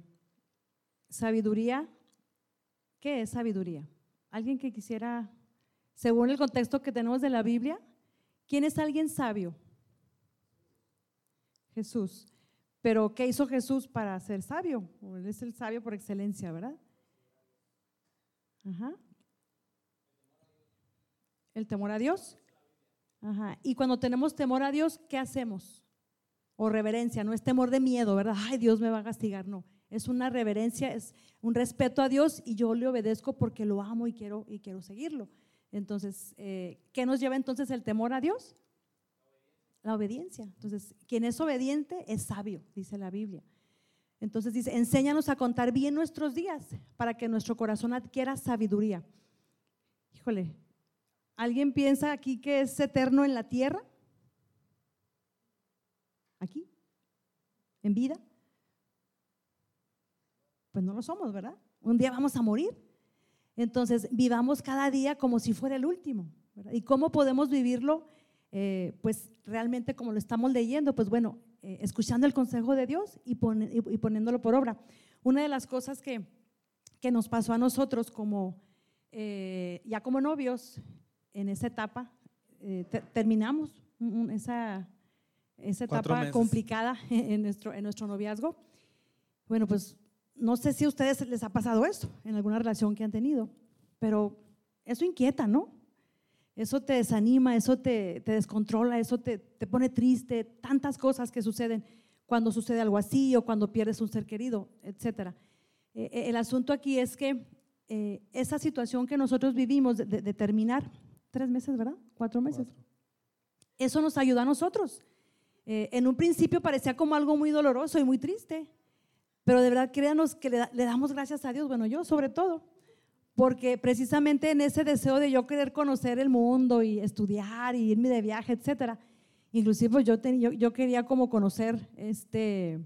sabiduría, ¿qué es sabiduría? ¿Alguien que quisiera, según el contexto que tenemos de la Biblia, quién es alguien sabio? Jesús. Pero ¿qué hizo Jesús para ser sabio? Él es el sabio por excelencia, ¿verdad? Ajá. El temor a Dios. Y cuando tenemos temor a Dios, ¿qué hacemos? O reverencia, no es temor de miedo, ¿verdad? Ay, Dios me va a castigar, no. Es una reverencia, es un respeto a Dios y yo le obedezco porque lo amo y quiero, y quiero seguirlo. Entonces, eh, ¿qué nos lleva entonces el temor a Dios? La obediencia. Entonces, quien es obediente es sabio, dice la Biblia. Entonces dice, enséñanos a contar bien nuestros días para que nuestro corazón adquiera sabiduría. Híjole, ¿Alguien piensa aquí que es eterno en la tierra? ¿Aquí? ¿En vida? Pues no lo somos, ¿verdad? Un día vamos a morir. Entonces, vivamos cada día como si fuera el último. ¿Y cómo podemos vivirlo? Eh, pues realmente como lo estamos leyendo, pues bueno, eh, escuchando el consejo de Dios y, y, poniéndolo por obra. Una de las cosas que, que nos pasó a nosotros como, eh, ya como novios, en esa etapa, terminamos esa, esa etapa complicada en nuestro, en nuestro noviazgo. Bueno, pues no sé si a ustedes les ha pasado eso en alguna relación que han tenido, pero eso inquieta, ¿no? Eso te desanima, eso te, te descontrola, eso te, te, pone triste, tantas cosas que suceden cuando sucede algo así o cuando pierdes un ser querido, etc. Eh, eh, el asunto aquí es que eh, esa situación que nosotros vivimos de, terminar, tres meses, ¿verdad? Cuatro meses. Eso nos ayuda a nosotros. en un principio parecía como algo muy doloroso y muy triste, pero de verdad créanos que le, le damos gracias a Dios, bueno, yo sobre todo, porque precisamente en ese deseo de yo querer conocer el mundo y estudiar y irme de viaje, etcétera, inclusive pues, yo, yo, quería como conocer este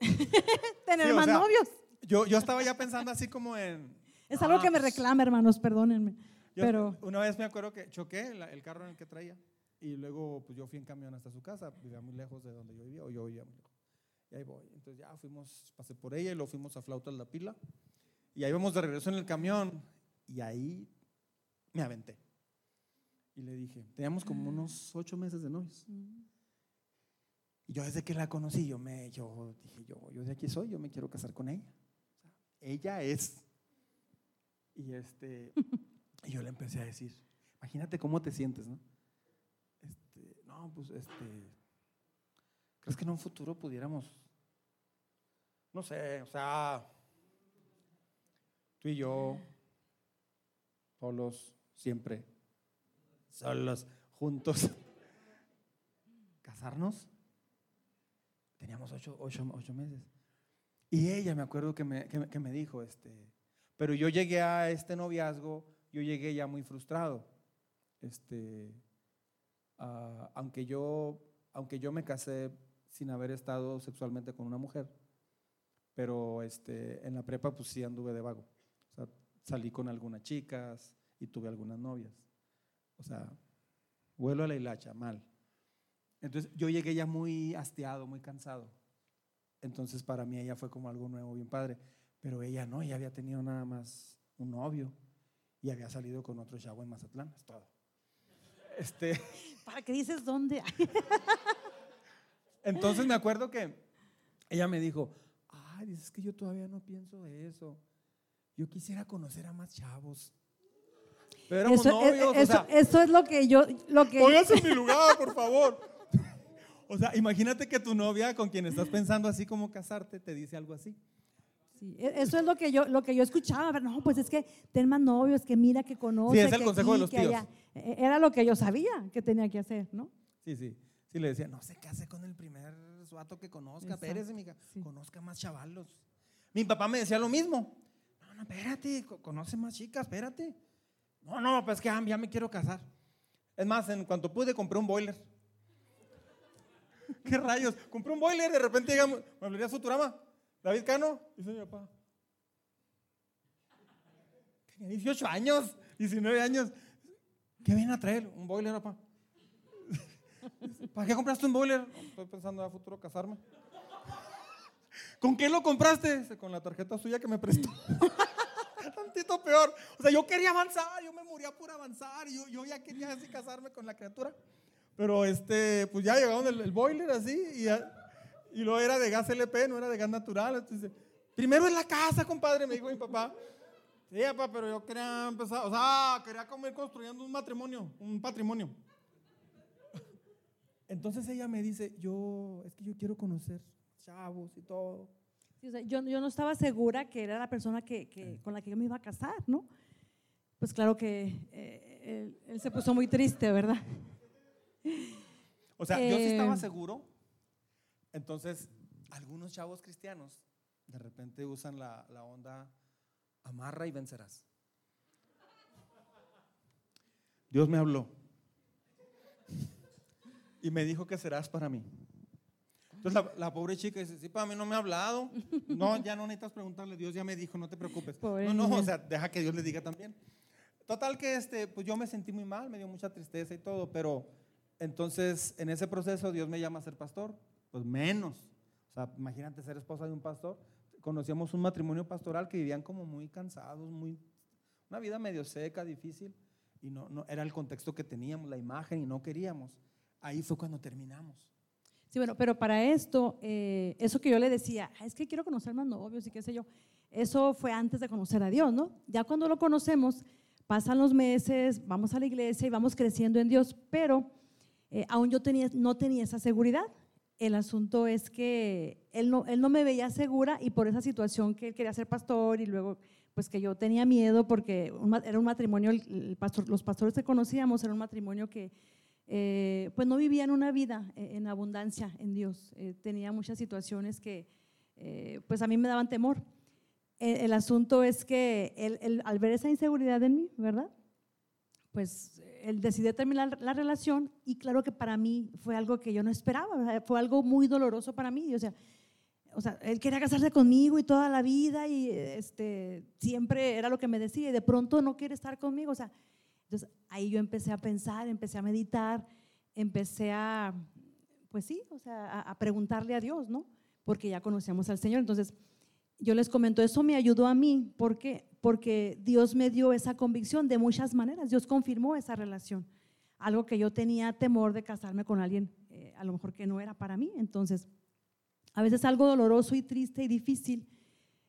tener más novios. Yo, yo estaba ya pensando así como en es algo que me pues, reclama, hermanos, perdónenme. pero una vez me acuerdo que choqué el carro en el que traía y luego pues yo fui en camión hasta su casa, vivía muy lejos de donde yo vivía o yo vivía muy lejos. Y ahí voy. Entonces ya fuimos, pasé por ella y luego fuimos a Flautas la Pila. Y ahí vamos de regreso en el camión y ahí me aventé. Y le dije, teníamos como unos ocho meses de novios. Y yo desde que la conocí, yo me, yo dije, yo, yo de aquí soy, yo me quiero casar con ella. ella es. Y este, y yo le empecé a decir, imagínate cómo te sientes, ¿no? Este, no, pues este, ¿crees que en un futuro pudiéramos, no sé, o sea, Tú y yo, solos, siempre, solos, juntos, casarnos. Teníamos ocho, ocho, meses. Y ella me acuerdo que me, que, me, dijo, este, pero yo llegué a este noviazgo, yo llegué ya muy frustrado. Este, aunque, yo, aunque yo me casé sin haber estado sexualmente con una mujer, pero este, en la prepa pues sí anduve de vago salí con algunas chicas y tuve algunas novias. O sea, vuelo a la hilacha, mal. Entonces yo llegué ya muy hastiado, muy cansado. Entonces para mí ella fue como algo nuevo, bien padre. Pero ella no, ella había tenido nada más un novio y había salido con otro chavo en Mazatlán, es todo. Este, ¿Para qué dices dónde? Entonces me acuerdo que ella me dijo, ay, dices que yo todavía no pienso de eso yo quisiera conocer a más chavos. Pero éramos eso, novios, eso, eso, es lo que yo... Lo que... Póngase en mi lugar, por favor. O sea, imagínate que tu novia con quien estás pensando así como casarte te dice algo así. Sí, e, eso es lo que yo, lo que yo escuchaba. No, pues es que ten más novios, que mira, que conoce. Sí, es el consejo de los tíos. E, era lo que yo sabía que tenía que hacer, ¿no? Sí, sí. Sí, le decía, no se case con el primer suato que conozca, Pérez, amiga, conozca más chavalos. Mi papá me decía lo mismo no, espérate, conoce más chicas, espérate. No, no, pues que ah, ya me quiero casar. Es más, en cuanto pude, compré un boiler. ¿Qué rayos? Compré un boiler, de repente llegamos, me Futurama, David Cano, dice mi papá. Tenía 18 años, 19 años. ¿Qué viene a traer? Un boiler, papá. ¿Para qué compraste un boiler? Estoy pensando a futuro casarme. ¿Con qué lo compraste? Con la tarjeta suya que me prestó. Tantito peor. O sea, yo quería avanzar, yo me moría por avanzar, yo, ya quería así casarme con la criatura. Pero este, pues ya llegaron el, boiler así y, y lo era de gas LP, no era de gas natural. Primero en la casa, compadre, me dijo mi papá. Sí, papá, pero yo quería empezar, o sea, quería comer construyendo un matrimonio, un patrimonio. Entonces ella me dice, yo, es que yo quiero conocer chavos y todo. Yo, yo, no estaba segura que era la persona que, que, con la que yo me iba a casar, ¿no? Pues claro que eh, él, se puso muy triste, ¿verdad? O sea, yo sí estaba eh, seguro. Entonces, algunos chavos cristianos de repente usan la, la onda amarra y vencerás. Dios me habló y me dijo que serás para mí. Entonces la, pobre chica dice, sí, para mí no me ha hablado. No, ya no necesitas preguntarle, Dios ya me dijo, no te preocupes. no, no, o sea, deja que Dios le diga también. Total que este, pues yo me sentí muy mal, me dio mucha tristeza y todo, pero entonces en ese proceso Dios me llama a ser pastor, pues menos. O sea, imagínate ser esposa de un pastor. conocíamos un matrimonio pastoral que vivían como muy cansados, muy, una vida medio seca, difícil, y no, no era el contexto que teníamos, la imagen, y no queríamos. Ahí fue cuando terminamos. Sí, bueno, pero para esto, eh, eso que yo le decía, es que quiero conocer más novios y qué sé yo, eso fue antes de conocer a Dios, ¿no? Ya cuando lo conocemos, pasan los meses, vamos a la iglesia y vamos creciendo en Dios, pero eh, aún yo tenía, no tenía esa seguridad. El asunto es que él no, él no me veía segura y por esa situación que él quería ser pastor y luego pues que yo tenía miedo porque era un matrimonio, el pastor, los pastores que conocíamos era un matrimonio que eh, pues no vivían una vida eh, en abundancia en Dios. Eh, tenía muchas situaciones que pues a mí me daban temor. El, asunto es que él, al ver esa inseguridad en mí, ¿verdad? Pues él decidió terminar la relación y claro que para mí fue algo que yo no esperaba, fue algo muy doloroso para mí. O sea, o sea, él quería casarse conmigo y toda la vida y este, siempre era lo que me decía y de pronto no quiere estar conmigo. O sea, entonces ahí yo empecé a pensar, empecé a meditar, empecé a, pues sí, o sea, a, preguntarle a Dios, ¿no? Porque ya conocíamos al Señor. Entonces yo les comento, eso me ayudó a mí, ¿por qué? Porque Dios me dio esa convicción de muchas maneras, Dios confirmó esa relación, algo que yo tenía temor de casarme con alguien, eh, a lo mejor que no era para mí. Entonces, a veces algo doloroso y triste y difícil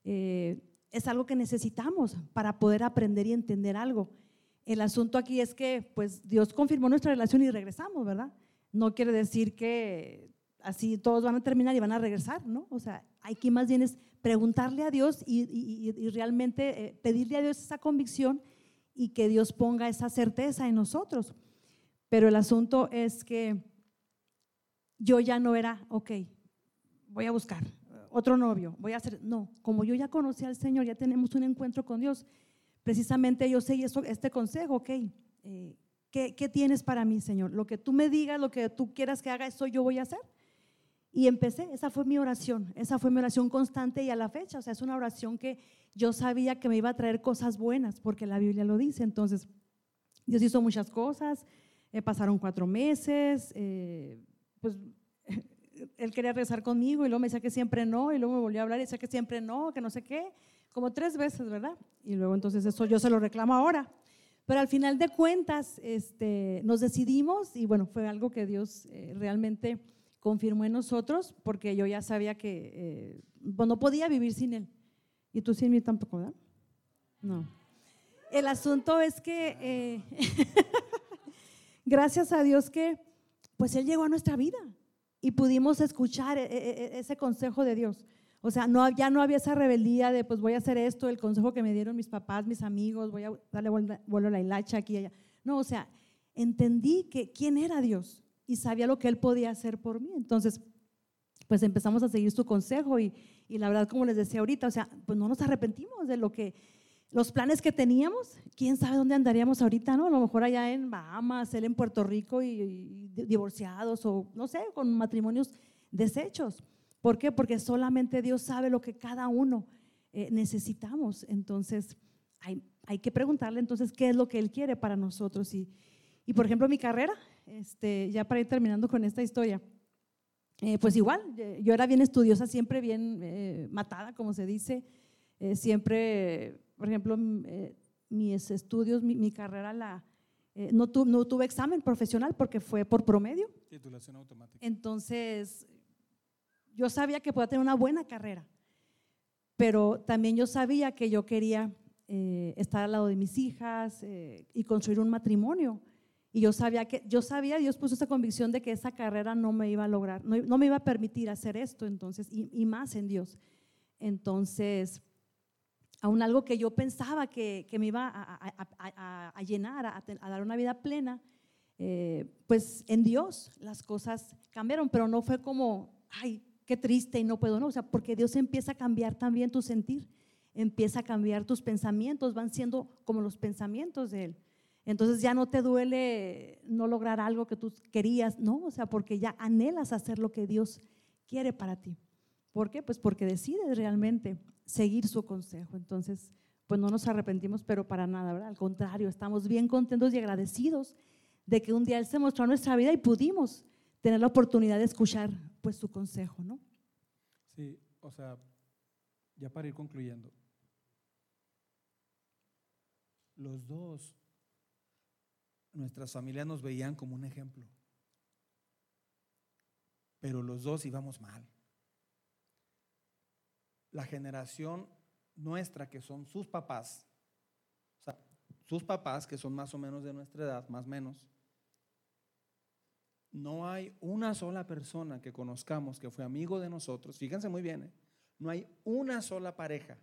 eh, es algo que necesitamos para poder aprender y entender algo. El asunto aquí es que pues Dios confirmó nuestra relación y regresamos, ¿verdad? No quiere decir que así todos van a terminar y van a regresar, ¿no? O sea, hay que más bien es preguntarle a Dios y, realmente eh, pedirle a Dios esa convicción y que Dios ponga esa certeza en nosotros. Pero el asunto es que yo ya no era, ok, voy a buscar otro novio, voy a hacer, no, como yo ya conocí al Señor, ya tenemos un encuentro con Dios, precisamente yo seguí este consejo, ok, eh, ¿qué, tienes para mí, Señor? Lo que tú me digas, lo que tú quieras que haga, eso yo voy a hacer. Y empecé, esa fue mi oración, esa fue mi oración constante y a la fecha, o sea, es una oración que yo sabía que me iba a traer cosas buenas, porque la Biblia lo dice. Entonces, Dios hizo muchas cosas, eh, pasaron cuatro meses, eh, pues él quería rezar conmigo y luego me decía que siempre no, y luego me volvió a hablar y decía que siempre no, que no sé qué como tres veces, ¿verdad? Y luego entonces eso yo se lo reclamo ahora. Pero al final de cuentas este, nos decidimos y bueno, fue algo que Dios eh, realmente confirmó en nosotros porque yo ya sabía que eh, pues, no podía vivir sin Él. Y tú sin mí tampoco, ¿verdad? No. El asunto es que eh, gracias a Dios que pues Él llegó a nuestra vida y pudimos escuchar ese consejo de Dios. O sea, no, ya no había esa rebeldía de, pues voy a hacer esto, el consejo que me dieron mis papás, mis amigos, voy a darle vuelo a la hilacha aquí y allá. No, o sea, entendí que quién era Dios y sabía lo que Él podía hacer por mí. Entonces, pues empezamos a seguir su consejo y, y la verdad, como les decía ahorita, o sea, pues no nos arrepentimos de lo que, los planes que teníamos, quién sabe dónde andaríamos ahorita, ¿no? A lo mejor allá en Bahamas, él en Puerto Rico y divorciados o no sé, con matrimonios deshechos. ¿Por qué? Porque solamente Dios sabe lo que cada uno eh, necesitamos. Entonces, hay, hay, que preguntarle entonces qué es lo que Él quiere para nosotros. Y, y por ejemplo, mi carrera, este, ya para ir terminando con esta historia, eh, pues igual, yo era bien estudiosa, siempre bien eh, matada, como se dice, siempre, por ejemplo, mis estudios, mi, mi carrera la, no, no, tuve examen profesional porque fue por promedio. Titulación automática. Entonces, yo sabía que podía tener una buena carrera, pero también yo sabía que yo quería eh, estar al lado de mis hijas eh, y construir un matrimonio. Y yo sabía que, yo sabía, Dios puso esa convicción de que esa carrera no me iba a lograr, no, me iba a permitir hacer esto, entonces, y, más en Dios. Entonces, aún algo que yo pensaba que, me iba a, llenar, a, dar una vida plena, eh, pues en Dios las cosas cambiaron, pero no fue como, ay, qué triste y no puedo, no, o sea, porque Dios empieza a cambiar también tu sentir, empieza a cambiar tus pensamientos, van siendo como los pensamientos de Él. Entonces ya no te duele no lograr algo que tú querías, no, o sea, porque ya anhelas hacer lo que Dios quiere para ti. ¿Por qué? Pues porque decides realmente seguir su consejo. Entonces, pues no nos arrepentimos, pero para nada, ¿verdad? Al contrario, estamos bien contentos y agradecidos de que un día Él se mostró a nuestra vida y pudimos tener la oportunidad de escuchar pues su consejo, ¿no? Sí, o sea, ya para ir concluyendo, los dos, nuestras familias nos veían como un ejemplo, pero los dos íbamos mal. La generación nuestra, que son sus papás, o sea, sus papás, que son más o menos de nuestra edad, más o menos, no hay una sola persona que conozcamos que fue amigo de nosotros, fíjense muy bien, ¿eh? no hay una sola pareja,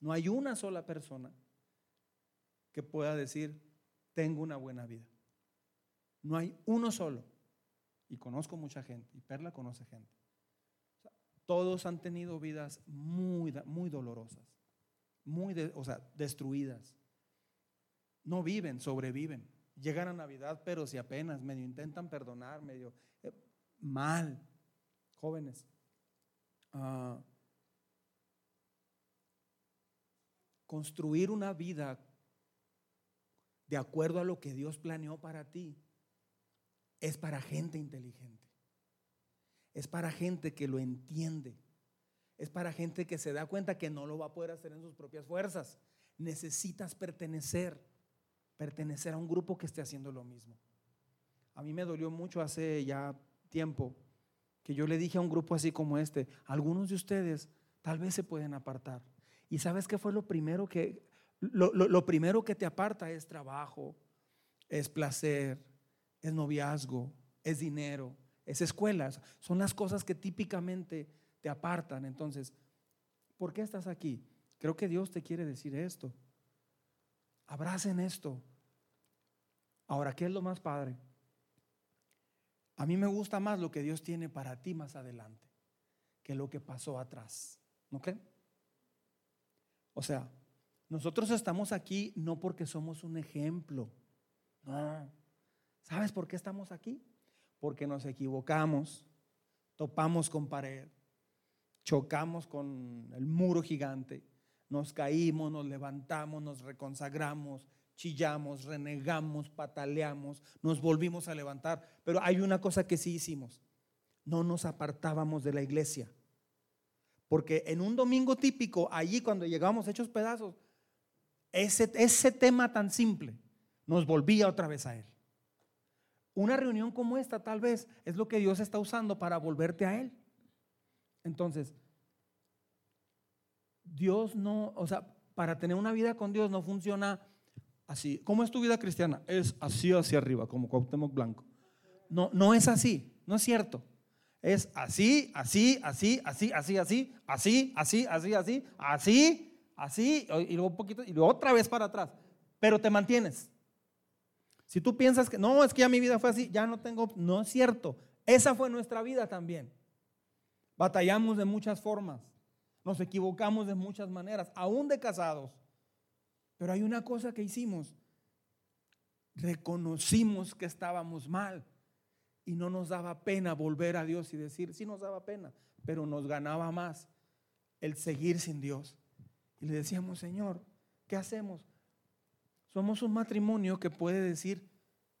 no hay una sola persona que pueda decir, tengo una buena vida. No hay uno solo. Y conozco mucha gente, y Perla conoce gente. todos han tenido vidas muy, muy dolorosas, muy, o sea, destruidas. No viven, sobreviven. Llegan a Navidad, pero si apenas medio intentan perdonar, medio eh, mal. Jóvenes, ah, construir una vida de acuerdo a lo que Dios planeó para ti es para gente inteligente. Es para gente que lo entiende. Es para gente que se da cuenta que no lo va a poder hacer en sus propias fuerzas. Necesitas pertenecer, pertenecer a un grupo que esté haciendo lo mismo. A mí me dolió mucho hace ya tiempo que yo le dije a un grupo así como este, algunos de ustedes tal vez se pueden apartar. ¿Y sabes qué fue lo primero que, lo, primero que te aparta es trabajo, es placer, es noviazgo, es dinero, es escuelas. Son las cosas que típicamente te apartan. Entonces, ¿por qué estás aquí? Creo que Dios te quiere decir esto. Abracen esto. Ahora, ¿qué es lo más padre? A mí me gusta más lo que Dios tiene para ti más adelante que lo que pasó atrás. ¿No creen? O sea, nosotros estamos aquí no porque somos un ejemplo. No. ¿Sabes por qué estamos aquí? Porque nos equivocamos, topamos con pared, chocamos con el muro gigante, nos caímos, nos levantamos, nos reconsagramos, chillamos, renegamos, pataleamos, nos volvimos a levantar. Pero hay una cosa que sí hicimos. No nos apartábamos de la iglesia. Porque en un domingo típico, allí cuando llegamos hechos pedazos, ese, ese tema tan simple nos volvía otra vez a Él. Una reunión como esta tal vez es lo que Dios está usando para volverte a Él. Entonces, Dios no, o sea, para tener una vida con Dios no funciona así. ¿Cómo es tu vida cristiana? Es así hacia arriba, como Cuauhtémoc Blanco. No, no es así, no es cierto. Es así, así, así, así, así, así, así, así, así, así, así, así, y luego un poquito, y luego otra vez para atrás. Pero te mantienes. Si tú piensas que no, es que ya mi vida fue así, ya no tengo, no es cierto. Esa fue nuestra vida también. Batallamos de muchas formas, nos equivocamos de muchas maneras, aún de casados. Pero hay una cosa que hicimos. Reconocimos que estábamos mal y no nos daba pena volver a Dios y decir, sí nos daba pena, pero nos ganaba más el seguir sin Dios. Y le decíamos, Señor, ¿qué hacemos? Somos un matrimonio que puede decir,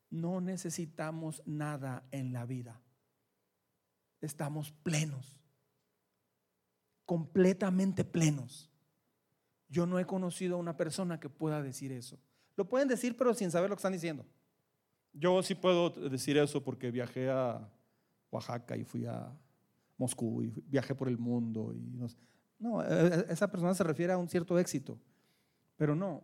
no necesitamos nada en la vida. Estamos plenos, completamente plenos. Yo no he conocido a una persona que pueda decir eso. Lo pueden decir, pero sin saber lo que están diciendo. Yo sí puedo decir eso porque viajé a Oaxaca y fui a Moscú y viajé por el mundo. Y no, e, e, esa persona se refiere a un cierto éxito, pero no.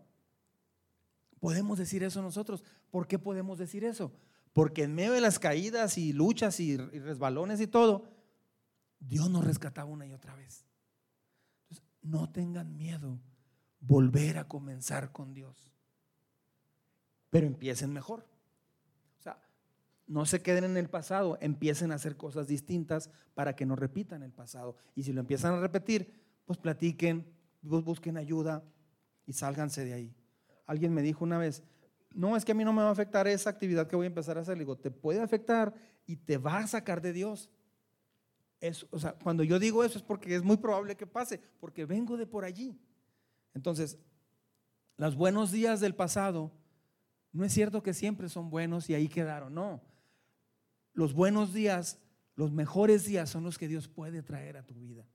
Podemos decir eso nosotros. ¿Por qué podemos decir eso? Porque en medio de las caídas y luchas y resbalones y todo, Dios nos rescataba una y otra vez. No tengan miedo volver a comenzar con Dios. Pero empiecen mejor. O sea, no se queden en el pasado, empiecen a hacer cosas distintas para que no repitan el pasado. Y si lo empiezan a repetir, pues platiquen, busquen ayuda y sálganse de ahí. Alguien me dijo una vez, no, es que a mí no me va a afectar esa actividad que voy a empezar a hacer. Le digo, te puede afectar y te va a sacar de Dios. O sea, cuando yo digo eso es porque es muy probable que pase, porque vengo de por allí. Entonces, los buenos días del pasado, no es cierto que siempre son buenos y ahí quedaron, no. Los buenos días, los mejores días son los que Dios puede traer a tu vida.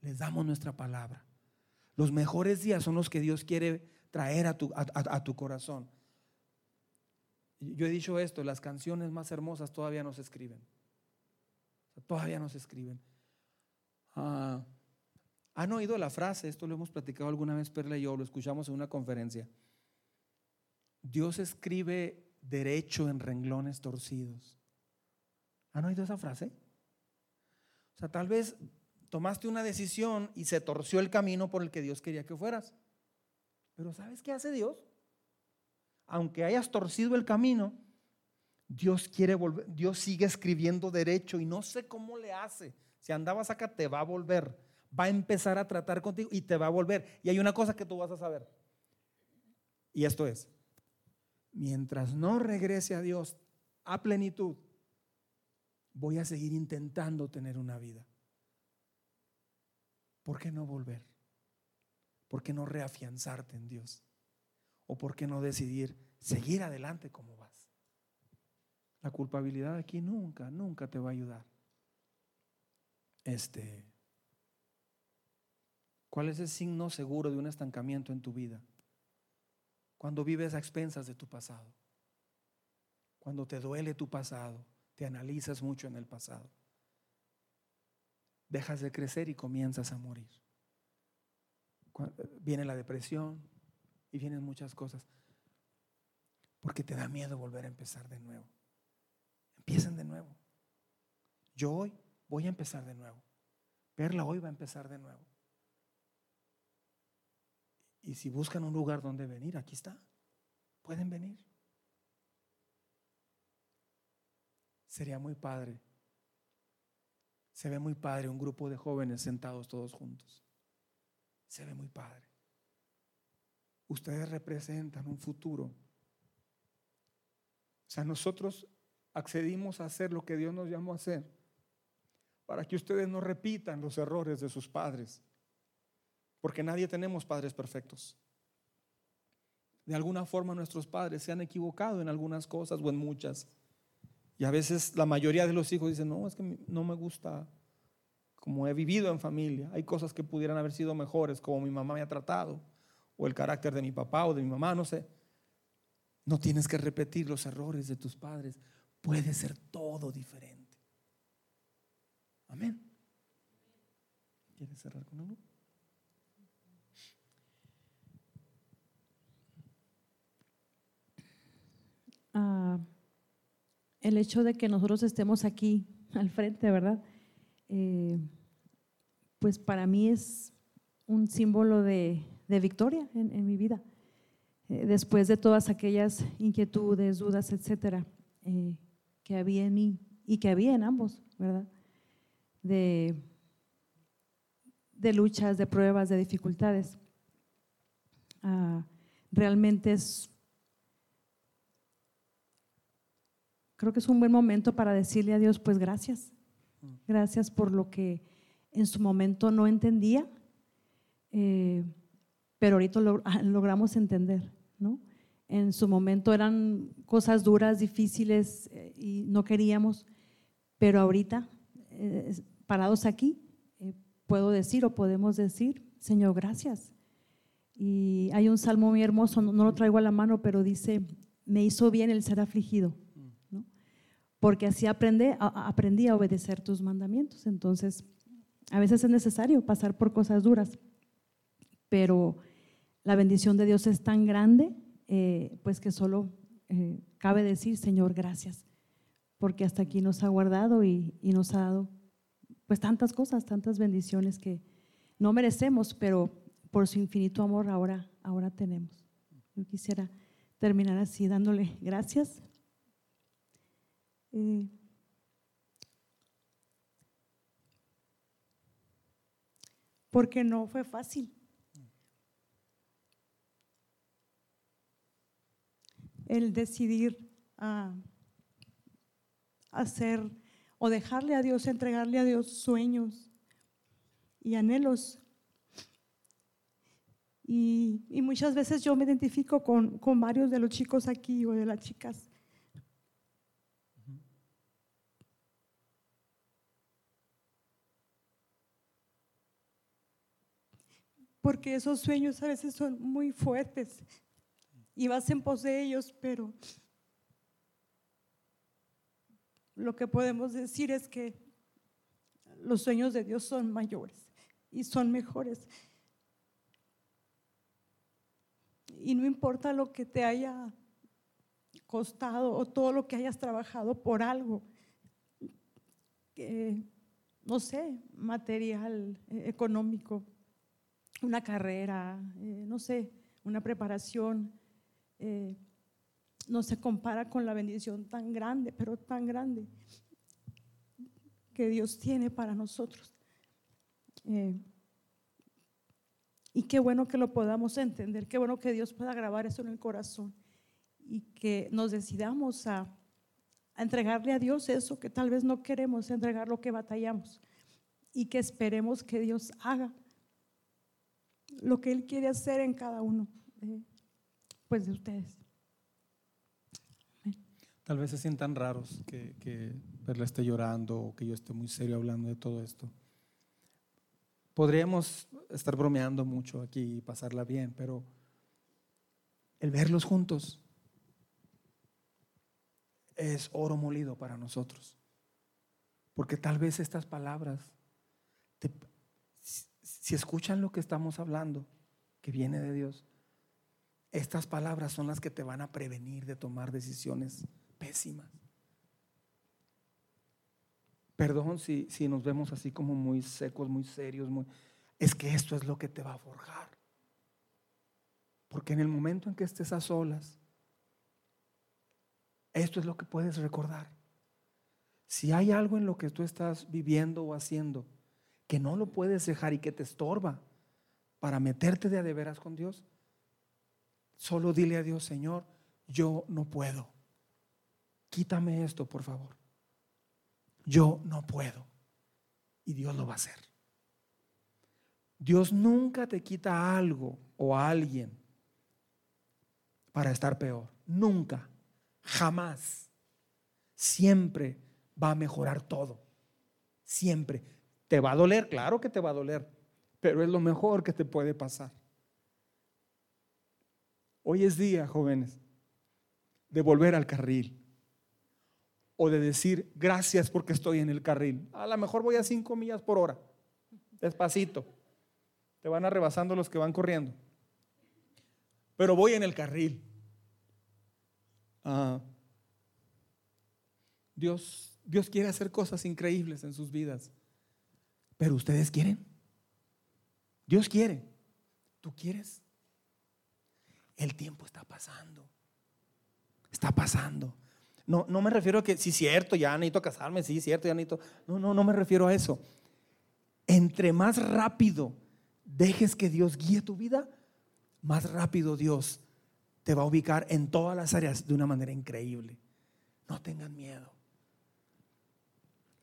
les damos nuestra palabra. Los mejores días son los que Dios quiere traer a tu, a, tu corazón. Yo he dicho esto, las canciones más hermosas todavía no se escriben. Todavía no se escriben. Ah, ¿Han oído la frase? Esto lo hemos platicado alguna vez, Perla y yo, lo escuchamos en una conferencia. Dios escribe derecho en renglones torcidos. ¿Han oído esa frase? O sea, tal vez tomaste una decisión y se torció el camino por el que Dios quería que fueras. Pero ¿sabes qué hace Dios? Aunque hayas torcido el camino, Dios quiere volver, Dios sigue escribiendo derecho y no sé cómo le hace. Si andabas acá, te va a volver. Va a empezar a tratar contigo y te va a volver. Y hay una cosa que tú vas a saber. Y esto es, mientras no regrese a Dios a plenitud, voy a seguir intentando tener una vida. ¿Por qué no volver? ¿Por qué no reafianzarte en Dios? ¿O por qué no decidir seguir adelante como vas? La culpabilidad aquí nunca, nunca te va a ayudar. Este, ¿Cuál es el signo seguro de un estancamiento en tu vida? Cuando vives a expensas de tu pasado. Cuando te duele tu pasado, te analizas mucho en el pasado. Dejas de crecer y comienzas a morir. Viene la depresión y vienen muchas cosas. Porque te da miedo volver a empezar de nuevo. Empiecen de nuevo. Yo hoy voy a empezar de nuevo. Perla hoy va a empezar de nuevo. Y si buscan un lugar donde venir, aquí está. Pueden venir. Sería muy padre. Se ve muy padre un grupo de jóvenes sentados todos juntos. Se ve muy padre. Ustedes representan un futuro. O sea, nosotros accedimos a hacer lo que Dios nos llamó a hacer para que ustedes no repitan los errores de sus padres. Porque nadie tenemos padres perfectos. De alguna forma nuestros padres se han equivocado en algunas cosas o en muchas. Y a veces la mayoría de los hijos dicen, no, es que no me gusta como he vivido en familia. Hay cosas que pudieran haber sido mejores, como mi mamá me ha tratado, o el carácter de mi papá o de mi mamá, no sé. No tienes que repetir los errores de tus padres. Puede ser todo diferente. Amén. ¿Quieres cerrar con algo? Ah el hecho de que nosotros estemos aquí al frente, ¿verdad? Eh, pues para mí es un símbolo de, victoria en, mi vida. Eh, después de todas aquellas inquietudes, dudas, etcétera, eh, que había en mí y que había en ambos, ¿verdad? De, de luchas, de pruebas, de dificultades. Ah, realmente es creo que es un buen momento para decirle a Dios, pues gracias. Gracias por lo que en su momento no entendía, eh, pero ahorita logramos entender, ¿no? En su momento eran cosas duras, difíciles eh, y no queríamos, pero ahorita, eh, parados aquí, puedo decir o podemos decir, Señor, gracias. Y hay un salmo muy hermoso, no lo traigo a la mano, pero dice, me hizo bien el ser afligido porque así aprendí a, aprendí a obedecer tus mandamientos. Entonces, a veces es necesario pasar por cosas duras, pero la bendición de Dios es tan grande, eh, pues que solo eh, cabe decir, Señor, gracias, porque hasta aquí nos ha guardado y, nos ha dado pues tantas cosas, tantas bendiciones que no merecemos, pero por su infinito amor ahora, ahora tenemos. Yo quisiera terminar así dándole gracias eh, porque no fue fácil. El decidir a hacer o dejarle a Dios, entregarle a Dios sueños y anhelos. Y, muchas veces yo me identifico con, con varios de los chicos aquí o de las chicas porque esos sueños a veces son muy fuertes y vas en pos de ellos, pero lo que podemos decir es que los sueños de Dios son mayores y son mejores. Y no importa lo que te haya costado o todo lo que hayas trabajado por algo, no sé, material, eh, económico, una carrera, eh, no sé, una preparación, eh, no se compara con la bendición tan grande, pero tan grande que Dios tiene para nosotros. Eh, y qué bueno que lo podamos entender, qué bueno que Dios pueda grabar eso en el corazón y que nos decidamos a, a entregarle a Dios eso que tal vez no queremos, entregar lo que batallamos y que esperemos que Dios haga lo que Él quiere hacer en cada uno pues de ustedes. Tal vez se sientan raros que, que verla esté llorando o que yo esté muy serio hablando de todo esto. Podríamos estar bromeando mucho aquí y pasarla bien, pero el verlos juntos es oro molido para nosotros. Porque tal vez estas palabras, si escuchan lo que estamos hablando, que viene de Dios, estas palabras son las que te van a prevenir de tomar decisiones pésimas. Perdón si, si nos vemos así como muy secos, muy serios, es que esto es lo que te va a forjar. Porque en el momento en que estés a solas, esto es lo que puedes recordar. Si hay algo en lo que tú estás viviendo o haciendo que no lo puedes dejar y que te estorba para meterte de a de veras con Dios, solo dile a Dios, Señor, yo no puedo quítame esto, por favor. Yo no puedo. Y Dios lo va a hacer. Dios nunca te quita algo o a alguien para estar peor. Nunca. Jamás. Siempre va a mejorar todo. Siempre. ¿Te va a doler? Claro que te va a doler. Pero es lo mejor que te puede pasar. Hoy es día, jóvenes, de volver al carril o de decir gracias porque estoy en el carril. A lo mejor voy a 5 millas por hora, despacito. Te van arrebasando los que van corriendo. Pero voy en el carril. Ah. Dios, Dios quiere hacer cosas increíbles en sus vidas. Pero ustedes quieren. Dios quiere. ¿Tú quieres? El tiempo está pasando. Está pasando. No, no me refiero a que, sí, cierto, ya necesito casarme, sí, cierto, ya necesito. No, no, no me refiero a eso. Entre más rápido dejes que Dios guíe tu vida, más rápido Dios te va a ubicar en todas las áreas de una manera increíble. No tengan miedo.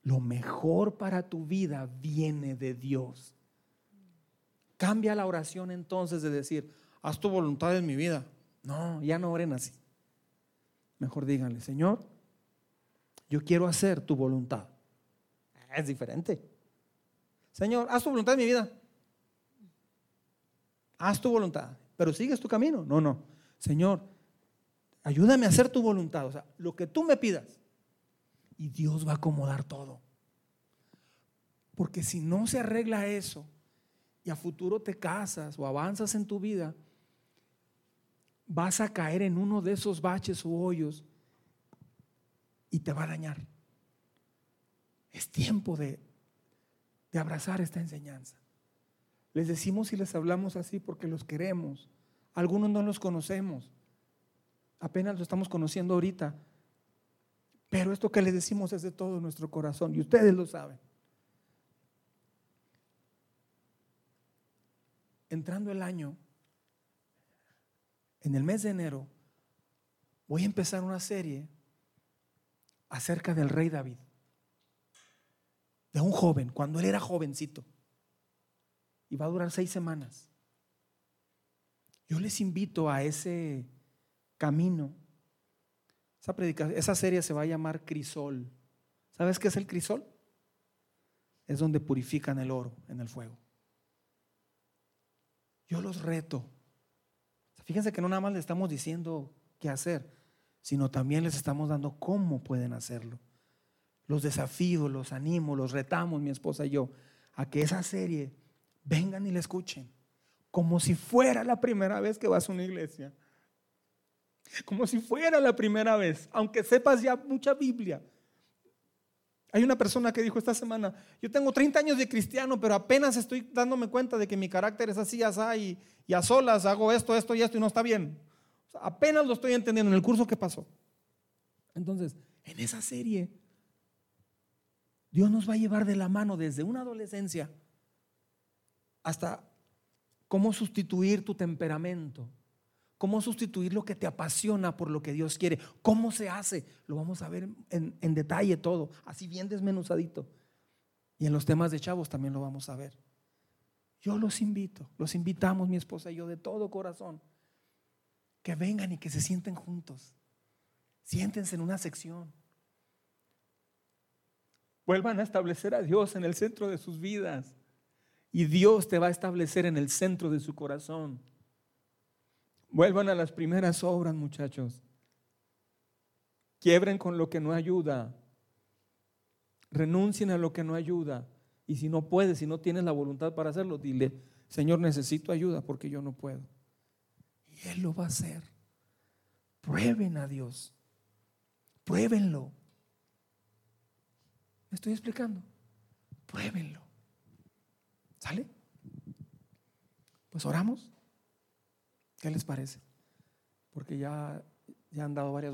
Lo mejor para tu vida viene de Dios. Cambia la oración entonces de decir, haz tu voluntad en mi vida. No, ya no oren así. Mejor díganle, Señor, yo quiero hacer tu voluntad. Es diferente. Señor, haz tu voluntad en mi vida. Haz tu voluntad, pero sigues tu camino. No, no. Señor, ayúdame a hacer tu voluntad. O sea, lo que tú me pidas. Y Dios va a acomodar todo. Porque si no se arregla eso y a futuro te casas o avanzas en tu vida, vas a caer en uno de esos baches o hoyos y te va a dañar. Es tiempo de, de abrazar esta enseñanza. Les decimos y les hablamos así porque los queremos. Algunos no los conocemos. Apenas lo estamos conociendo ahorita. Pero esto que les decimos es de todo nuestro corazón y ustedes lo saben. Entrando el año, en el mes de enero voy a empezar una serie acerca del rey David, de un joven, cuando él era jovencito, y va a durar seis semanas. Yo les invito a ese camino. Esa, esa serie se va a llamar Crisol. ¿Sabes qué es el crisol? Es donde purifican el oro en el fuego. Yo los reto. Fíjense que no nada más le estamos diciendo qué hacer, sino también les estamos dando cómo pueden hacerlo. Los desafíos, los animo, los retamos, mi esposa y yo, a que esa serie vengan y la escuchen, como si fuera la primera vez que vas a una iglesia. Como si fuera la primera vez, aunque sepas ya mucha Biblia. Hay una persona que dijo esta semana, yo tengo 30 años de cristiano, pero apenas estoy dándome cuenta de que mi carácter es así, así, y, a solas hago esto, esto y esto y no está bien. apenas lo estoy entendiendo en el curso que pasó. Entonces, en esa serie, Dios nos va a llevar de la mano desde una adolescencia hasta cómo sustituir tu temperamento, cómo sustituir lo que te apasiona por lo que Dios quiere, cómo se hace, lo vamos a ver en, detalle todo, así bien desmenuzadito. Y en los temas de chavos también lo vamos a ver. Yo los invito, los invitamos mi esposa y yo de todo corazón, que vengan y que se sienten juntos. Siéntense en una sección. Vuelvan a establecer a Dios en el centro de sus vidas. Y Dios te va a establecer en el centro de su corazón. Vuelvan a las primeras obras, muchachos. Quiebren con lo que no ayuda. Renuncien a lo que no ayuda. Y si no puedes, si no tienes la voluntad para hacerlo, dile, Señor, necesito ayuda porque yo no puedo. Y Él lo va a hacer. Prueben a Dios. Pruébenlo. ¿Me estoy explicando? Pruébenlo. ¿Sale? Pues oramos. ¿Qué les parece? Porque ya, ya han dado varias